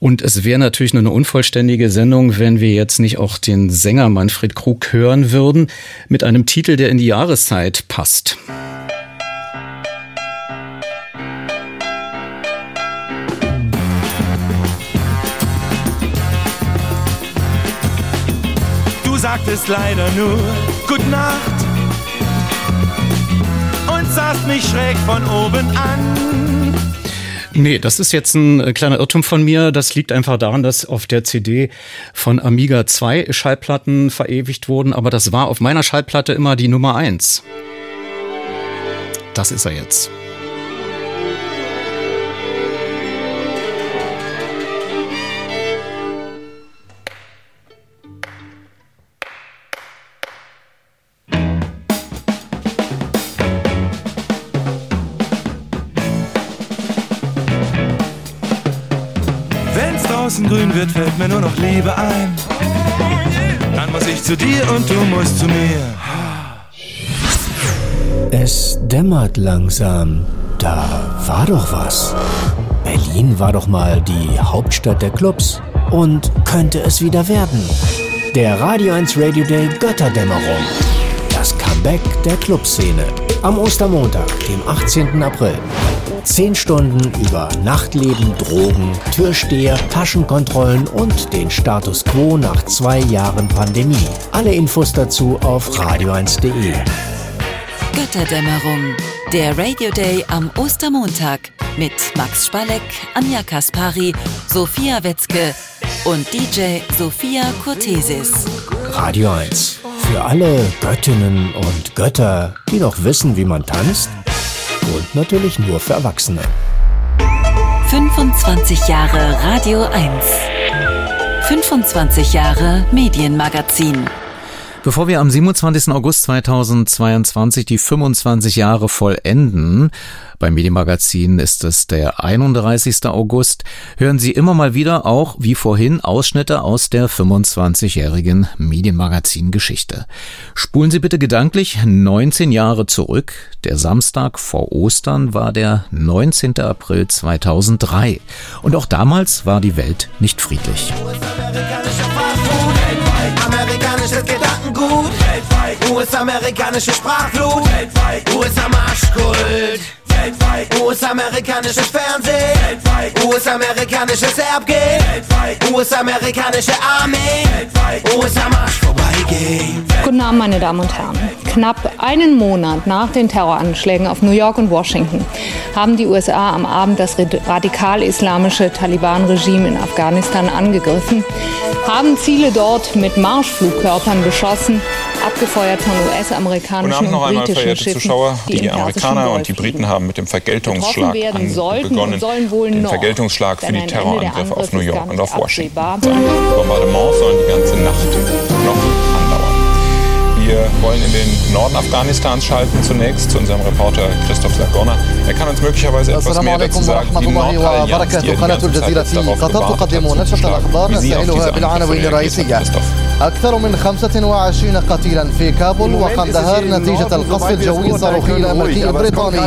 Und es wäre natürlich nur eine unvollständige Sendung, wenn wir jetzt nicht auch den Sänger Manfred Krug hören würden, mit einem Titel, der in die Jahreszeit passt. Du sagtest leider nur Gute Nacht sahst mich schräg von oben an. Nee, das ist jetzt ein äh, kleiner Irrtum von mir. Das liegt einfach daran, dass auf der CD von Amiga 2 Schallplatten verewigt wurden, aber das war auf meiner Schallplatte immer die Nummer 1. Das ist er jetzt. Wird, fällt mir nur noch Liebe ein. Dann muss ich zu dir und du musst zu mir. Es dämmert langsam. Da war doch was. Berlin war doch mal die Hauptstadt der Clubs. Und könnte es wieder werden. Der Radio 1 Radio Day Götterdämmerung. Das Comeback der Clubszene. Am Ostermontag, dem 18. April. Zehn Stunden über Nachtleben, Drogen, Türsteher, Taschenkontrollen und den Status quo nach zwei Jahren Pandemie. Alle Infos dazu auf radio1.de. Götterdämmerung. Der Radio Day am Ostermontag mit Max Spalek, Anja Kaspari, Sophia Wetzke und DJ Sophia Cortesis. Radio 1. Für alle Göttinnen und Götter, die noch wissen, wie man tanzt und natürlich nur für Erwachsene. 25 Jahre Radio 1. 25 Jahre Medienmagazin. Bevor wir am 27. August 2022 die 25 Jahre vollenden, beim Medienmagazin ist es der 31. August, hören Sie immer mal wieder auch, wie vorhin, Ausschnitte aus der 25-jährigen Medienmagazin-Geschichte. Spulen Sie bitte gedanklich 19 Jahre zurück. Der Samstag vor Ostern war der 19. April 2003. Und auch damals war die Welt nicht friedlich. Amerikanisches Gedankengut, US-amerikanische Sprachflut, US-Marschkult. US-amerikanisches Fernsehen, US-amerikanisches Erbgehen, US-amerikanische Armee, USA-Marsch vorbeigehen. Guten Abend, meine Damen und Herren. Knapp einen Monat nach den Terroranschlägen auf New York und Washington haben die USA am Abend das radikal-islamische Taliban-Regime in Afghanistan angegriffen, haben Ziele dort mit Marschflugkörpern beschossen abgefeuert von US-amerikanischen und, und britischen Schiffen. Zuschauer, die, die Amerikaner und die Briten haben mit dem Vergeltungsschlag begonnen, den Vergeltungsschlag für die Terrorangriffe auf New York und auf Washington. Bombardements sollen die ganze Nacht noch wir wollen in den Norden Afghanistans schalten zunächst zu unserem Reporter Christoph Sagorna. Er kann uns möglicherweise etwas mehr dazu sagen. Die Nordallianz, die ja die ganze Zeit darauf gewartet hat, zuzuschlagen. Wie Sie auf diese Angriffe reagiert, أكثر من 25 قتيلا في كابول وقندهار نتيجة القصف الجوي الصاروخي الأمريكي البريطاني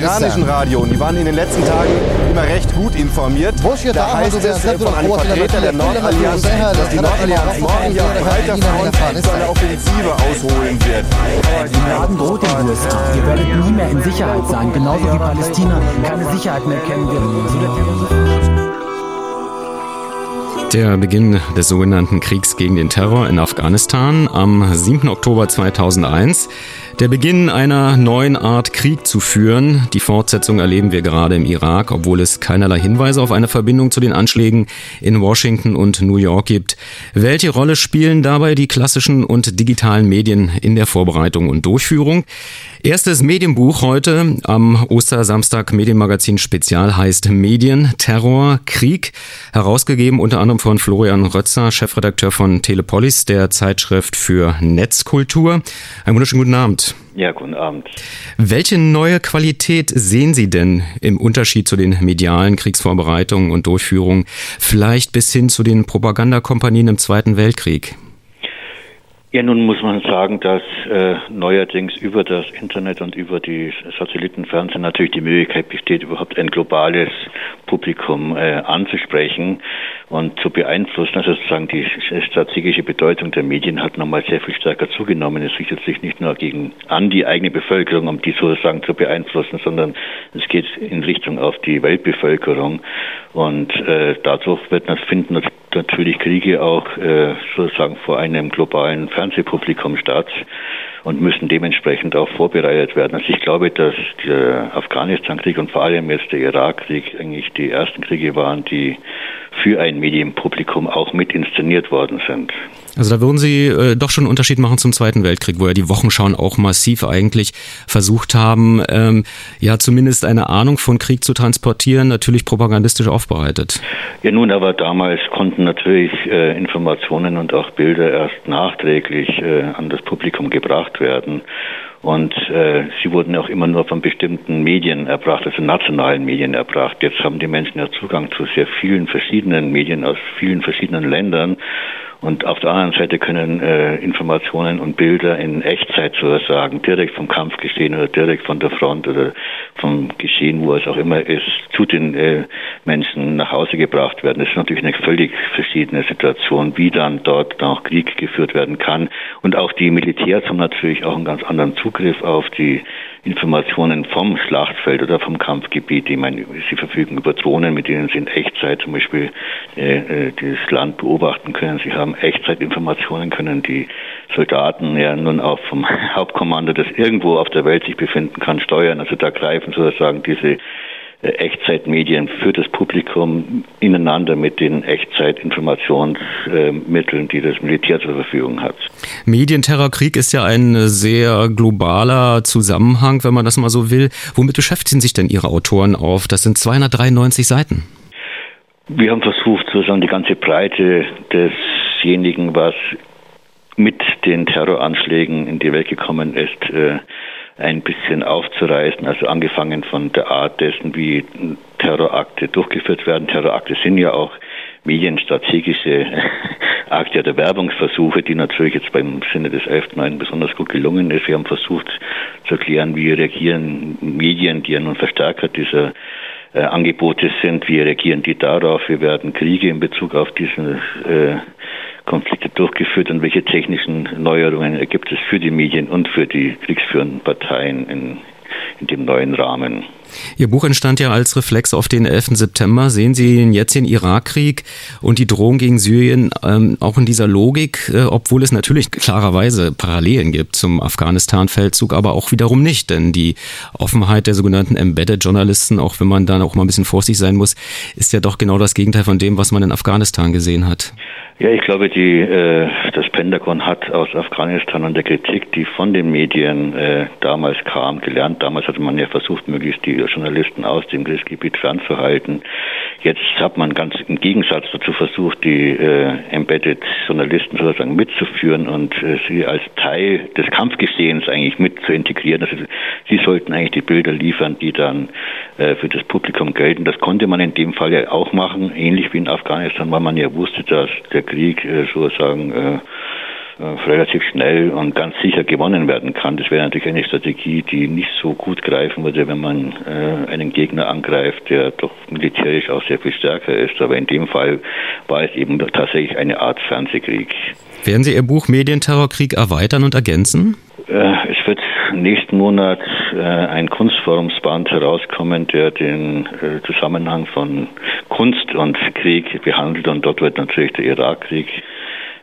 iranischen Radio und die waren in den letzten Tagen immer recht gut informiert. Da heißt es von einem Vertreter der Nordallianz, dass die Nordallianz morgen ja breiter Front zu einer Offensive ausholen wird. Die Laden droht den Wurst. Ihr werdet nie mehr in Sicherheit sein, genauso wie Palästina keine Sicherheit mehr kennen wird. Der Beginn des sogenannten Kriegs gegen den Terror in Afghanistan am 7. Oktober 2001. Der Beginn einer neuen Art Krieg zu führen. Die Fortsetzung erleben wir gerade im Irak, obwohl es keinerlei Hinweise auf eine Verbindung zu den Anschlägen in Washington und New York gibt. Welche Rolle spielen dabei die klassischen und digitalen Medien in der Vorbereitung und Durchführung? Erstes Medienbuch heute am Ostersamstag Medienmagazin Spezial heißt Medien, Terror, Krieg. Herausgegeben unter anderem von Florian Rötzer, Chefredakteur von Telepolis, der Zeitschrift für Netzkultur. Einen wunderschönen guten Abend. Ja, guten Abend. Welche neue Qualität sehen Sie denn im Unterschied zu den medialen Kriegsvorbereitungen und Durchführungen, vielleicht bis hin zu den Propagandakompanien im Zweiten Weltkrieg? Ja, nun muss man sagen, dass äh, neuerdings über das Internet und über die Satellitenfernsehen natürlich die Möglichkeit besteht, überhaupt ein globales Publikum äh, anzusprechen und zu beeinflussen. Also sozusagen die strategische Bedeutung der Medien hat nochmal sehr viel stärker zugenommen. Es richtet sich nicht nur gegen an die eigene Bevölkerung, um die sozusagen zu beeinflussen, sondern es geht in Richtung auf die Weltbevölkerung. Und äh, dadurch wird, finden natürlich Kriege auch äh, sozusagen vor einem globalen Fernsehpublikum statt und müssen dementsprechend auch vorbereitet werden. Also ich glaube, dass der Afghanistan-Krieg und vor allem jetzt der Irak-Krieg eigentlich die ersten Kriege waren, die für ein Medienpublikum auch mit inszeniert worden sind. Also da würden Sie äh, doch schon einen Unterschied machen zum Zweiten Weltkrieg, wo ja die Wochenschauen auch massiv eigentlich versucht haben, ähm, ja zumindest eine Ahnung von Krieg zu transportieren, natürlich propagandistisch aufbereitet. Ja nun, aber damals konnten natürlich äh, Informationen und auch Bilder erst nachträglich äh, an das Publikum gebracht werden. Und äh, sie wurden auch immer nur von bestimmten Medien erbracht, also nationalen Medien erbracht. Jetzt haben die Menschen ja Zugang zu sehr vielen verschiedenen Medien aus vielen verschiedenen Ländern. Und auf der anderen Seite können äh, Informationen und Bilder in Echtzeit sozusagen direkt vom Kampfgeschehen oder direkt von der Front oder vom Geschehen, wo es auch immer ist, zu den äh, Menschen nach Hause gebracht werden. Das ist natürlich eine völlig verschiedene Situation, wie dann dort noch Krieg geführt werden kann. Und auch die Militärs haben natürlich auch einen ganz anderen Zugriff auf die Informationen vom Schlachtfeld oder vom Kampfgebiet. Ich meine, sie verfügen über Drohnen, mit denen sie in Echtzeit zum Beispiel äh, äh das Land beobachten können. Sie haben Echtzeitinformationen, können die Soldaten ja nun auch vom Hauptkommando, das irgendwo auf der Welt sich befinden kann, steuern. Also da greifen sozusagen diese Echtzeitmedien für das Publikum ineinander mit den Echtzeitinformationsmitteln, die das Militär zur Verfügung hat. Medienterrorkrieg ist ja ein sehr globaler Zusammenhang, wenn man das mal so will. Womit beschäftigen sich denn Ihre Autoren auf? Das sind 293 Seiten. Wir haben versucht, sozusagen die ganze Breite desjenigen, was mit den Terroranschlägen in die Welt gekommen ist, äh, ein bisschen aufzureißen. Also angefangen von der Art dessen, wie Terrorakte durchgeführt werden. Terrorakte sind ja auch medienstrategische Akte der Werbungsversuche, die natürlich jetzt beim Sinne des 11.9. besonders gut gelungen ist. Wir haben versucht zu erklären, wie reagieren Medien, die ja nun Verstärker dieser äh, Angebote sind, wie reagieren die darauf, wie werden Kriege in Bezug auf diese äh, Konflikte durchgeführt und welche technischen Neuerungen ergibt es für die Medien und für die kriegsführenden Parteien in, in dem neuen Rahmen. Ihr Buch entstand ja als Reflex auf den 11. September. Sehen Sie den Irakkrieg und die Drohung gegen Syrien ähm, auch in dieser Logik, äh, obwohl es natürlich klarerweise Parallelen gibt zum Afghanistan-Feldzug, aber auch wiederum nicht, denn die Offenheit der sogenannten Embedded-Journalisten, auch wenn man dann auch mal ein bisschen vorsichtig sein muss, ist ja doch genau das Gegenteil von dem, was man in Afghanistan gesehen hat. Ja, ich glaube, die, äh, das Pentagon hat aus Afghanistan und der Kritik, die von den Medien äh, damals kam, gelernt. Damals hatte man ja versucht, möglichst die Journalisten aus dem Kriegsgebiet fernzuhalten. Jetzt hat man ganz im Gegensatz dazu versucht, die äh, Embedded Journalisten sozusagen mitzuführen und äh, sie als Teil des Kampfgeschehens eigentlich mit zu integrieren. Also sie sollten eigentlich die Bilder liefern, die dann äh, für das Publikum gelten. Das konnte man in dem Fall ja auch machen, ähnlich wie in Afghanistan, weil man ja wusste, dass der Krieg äh, sozusagen äh, äh, relativ schnell und ganz sicher gewonnen werden kann. Das wäre natürlich eine Strategie, die nicht so gut greifen würde, wenn man einen Gegner angreift, der doch militärisch auch sehr viel stärker ist. Aber in dem Fall war es eben tatsächlich eine Art Fernsehkrieg. Werden Sie Ihr Buch Medienterrorkrieg erweitern und ergänzen? Äh, es wird nächsten Monat äh, ein Kunstforumsband herauskommen, der den äh, Zusammenhang von Kunst und Krieg behandelt. Und dort wird natürlich der Irakkrieg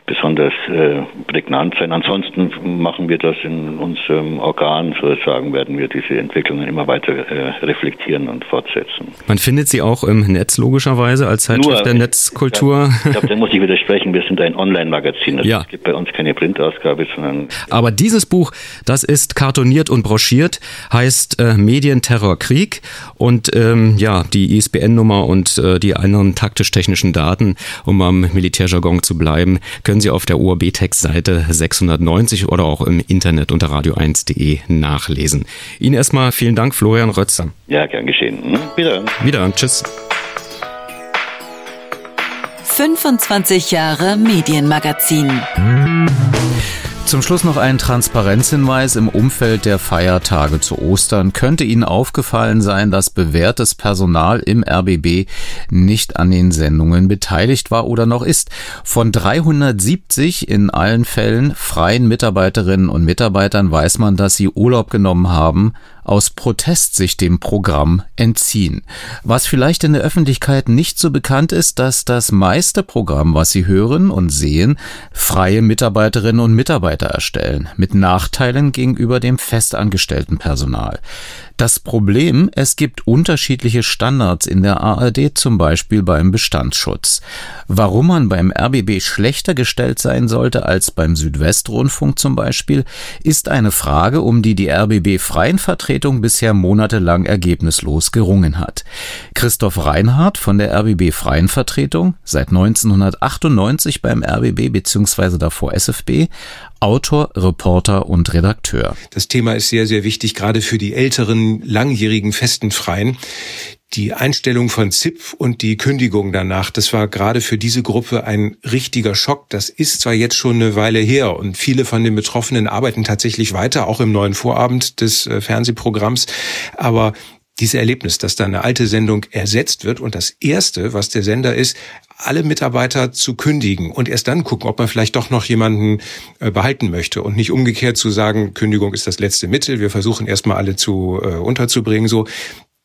besonders äh, prägnant sein. Ansonsten machen wir das in unserem Organ, sozusagen, werden wir diese Entwicklungen immer weiter äh, reflektieren und fortsetzen. Man findet sie auch im Netz logischerweise als Zeitschrift Nur, der Netzkultur. Ich glaube, da muss ich widersprechen. Wir sind ein Online-Magazin. Also ja. Es gibt bei uns keine Printausgabe, sondern. Aber dieses Buch, das ist kartoniert und broschiert, heißt äh, Medienterror Krieg und ähm, ja, die ISBN-Nummer und äh, die anderen taktisch-technischen Daten, um am Militärjargon zu bleiben, können Sie auf der ORB-Text-Seite 690 oder auch im Internet unter radio1.de nachlesen. Ihnen erstmal vielen Dank, Florian Rötzer. Ja, gern geschehen. Hm? Wieder. Wieder. Tschüss. 25 Jahre Medienmagazin. Zum Schluss noch ein Transparenzhinweis im Umfeld der Feiertage zu Ostern. Könnte Ihnen aufgefallen sein, dass bewährtes Personal im RBB nicht an den Sendungen beteiligt war oder noch ist. Von 370 in allen Fällen freien Mitarbeiterinnen und Mitarbeitern weiß man, dass sie Urlaub genommen haben, aus Protest sich dem Programm entziehen. Was vielleicht in der Öffentlichkeit nicht so bekannt ist, dass das meiste Programm, was Sie hören und sehen, freie Mitarbeiterinnen und Mitarbeiter erstellen, mit Nachteilen gegenüber dem festangestellten Personal. Das Problem, es gibt unterschiedliche Standards in der ARD, zum Beispiel beim Bestandsschutz. Warum man beim RBB schlechter gestellt sein sollte als beim Südwestrundfunk zum Beispiel, ist eine Frage, um die die RBB Freien Vertretung bisher monatelang ergebnislos gerungen hat. Christoph Reinhardt von der RBB Freien Vertretung, seit 1998 beim RBB bzw. davor SFB, Autor, Reporter und Redakteur. Das Thema ist sehr, sehr wichtig, gerade für die älteren, langjährigen festen Freien. Die Einstellung von ZIP und die Kündigung danach, das war gerade für diese Gruppe ein richtiger Schock. Das ist zwar jetzt schon eine Weile her und viele von den Betroffenen arbeiten tatsächlich weiter, auch im neuen Vorabend des äh, Fernsehprogramms, aber dieses Erlebnis, dass da eine alte Sendung ersetzt wird und das erste, was der Sender ist, alle Mitarbeiter zu kündigen und erst dann gucken, ob man vielleicht doch noch jemanden äh, behalten möchte und nicht umgekehrt zu sagen, Kündigung ist das letzte Mittel, wir versuchen erstmal alle zu äh, unterzubringen, so.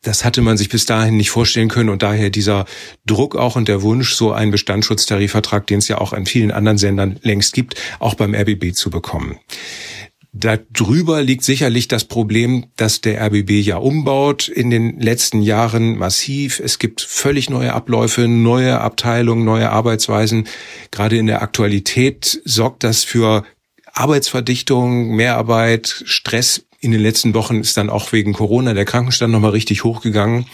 Das hatte man sich bis dahin nicht vorstellen können und daher dieser Druck auch und der Wunsch, so einen Bestandsschutztarifvertrag, den es ja auch an vielen anderen Sendern längst gibt, auch beim RBB zu bekommen. Darüber liegt sicherlich das Problem, dass der RBB ja umbaut in den letzten Jahren massiv. Es gibt völlig neue Abläufe, neue Abteilungen, neue Arbeitsweisen. Gerade in der Aktualität sorgt das für Arbeitsverdichtung, Mehrarbeit, Stress. In den letzten Wochen ist dann auch wegen Corona der Krankenstand nochmal richtig hochgegangen.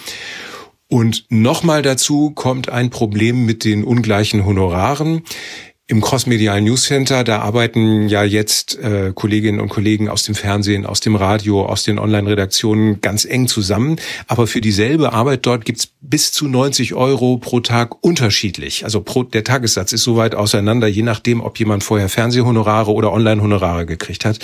Und nochmal dazu kommt ein Problem mit den ungleichen Honoraren. Im Crossmedial News Center, da arbeiten ja jetzt äh, Kolleginnen und Kollegen aus dem Fernsehen, aus dem Radio, aus den Online-Redaktionen ganz eng zusammen. Aber für dieselbe Arbeit dort gibt's bis zu 90 Euro pro Tag unterschiedlich. Also pro, der Tagessatz ist so weit auseinander, je nachdem, ob jemand vorher Fernsehhonorare oder Online-Honorare gekriegt hat.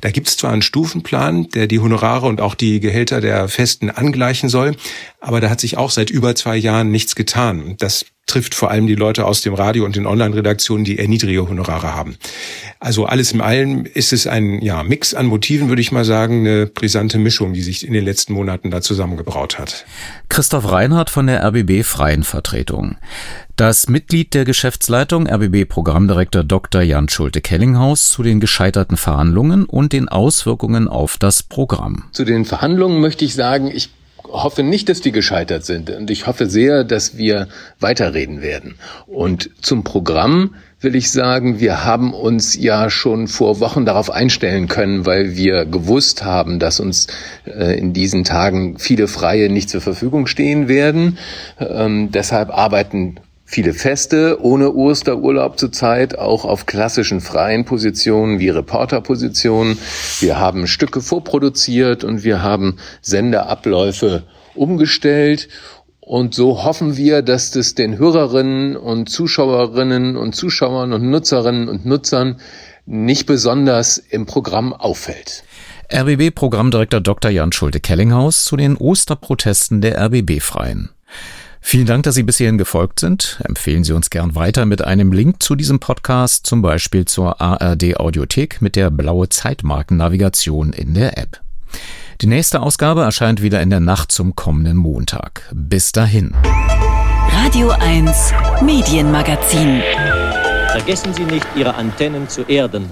Da gibt's zwar einen Stufenplan, der die Honorare und auch die Gehälter der Festen angleichen soll, aber da hat sich auch seit über zwei Jahren nichts getan. Das trifft vor allem die Leute aus dem Radio und den Online-Redaktionen, die eher niedrige Honorare haben. Also alles in allem ist es ein ja, Mix an Motiven, würde ich mal sagen, eine brisante Mischung, die sich in den letzten Monaten da zusammengebraut hat. Christoph Reinhardt von der RBB Freien Vertretung. Das Mitglied der Geschäftsleitung RBB Programmdirektor Dr. Jan Schulte-Kellinghaus zu den gescheiterten Verhandlungen und den Auswirkungen auf das Programm. Zu den Verhandlungen möchte ich sagen, ich hoffe nicht, dass die gescheitert sind. Und ich hoffe sehr, dass wir weiterreden werden. Und zum Programm will ich sagen, wir haben uns ja schon vor Wochen darauf einstellen können, weil wir gewusst haben, dass uns äh, in diesen Tagen viele Freie nicht zur Verfügung stehen werden. Ähm, deshalb arbeiten viele Feste ohne Osterurlaub zurzeit, auch auf klassischen freien Positionen wie Reporterpositionen. Wir haben Stücke vorproduziert und wir haben Sendeabläufe umgestellt. Und so hoffen wir, dass das den Hörerinnen und Zuschauerinnen und Zuschauern und Nutzerinnen und Nutzern nicht besonders im Programm auffällt. RBB-Programmdirektor Dr. Jan Schulte-Kellinghaus zu den Osterprotesten der RBB-Freien. Vielen Dank, dass Sie bis hierhin gefolgt sind. Empfehlen Sie uns gern weiter mit einem Link zu diesem Podcast, zum Beispiel zur ARD Audiothek mit der blaue Zeitmarkennavigation in der App. Die nächste Ausgabe erscheint wieder in der Nacht zum kommenden Montag. Bis dahin. Radio 1 Medienmagazin. Vergessen Sie nicht, Ihre Antennen zu erden.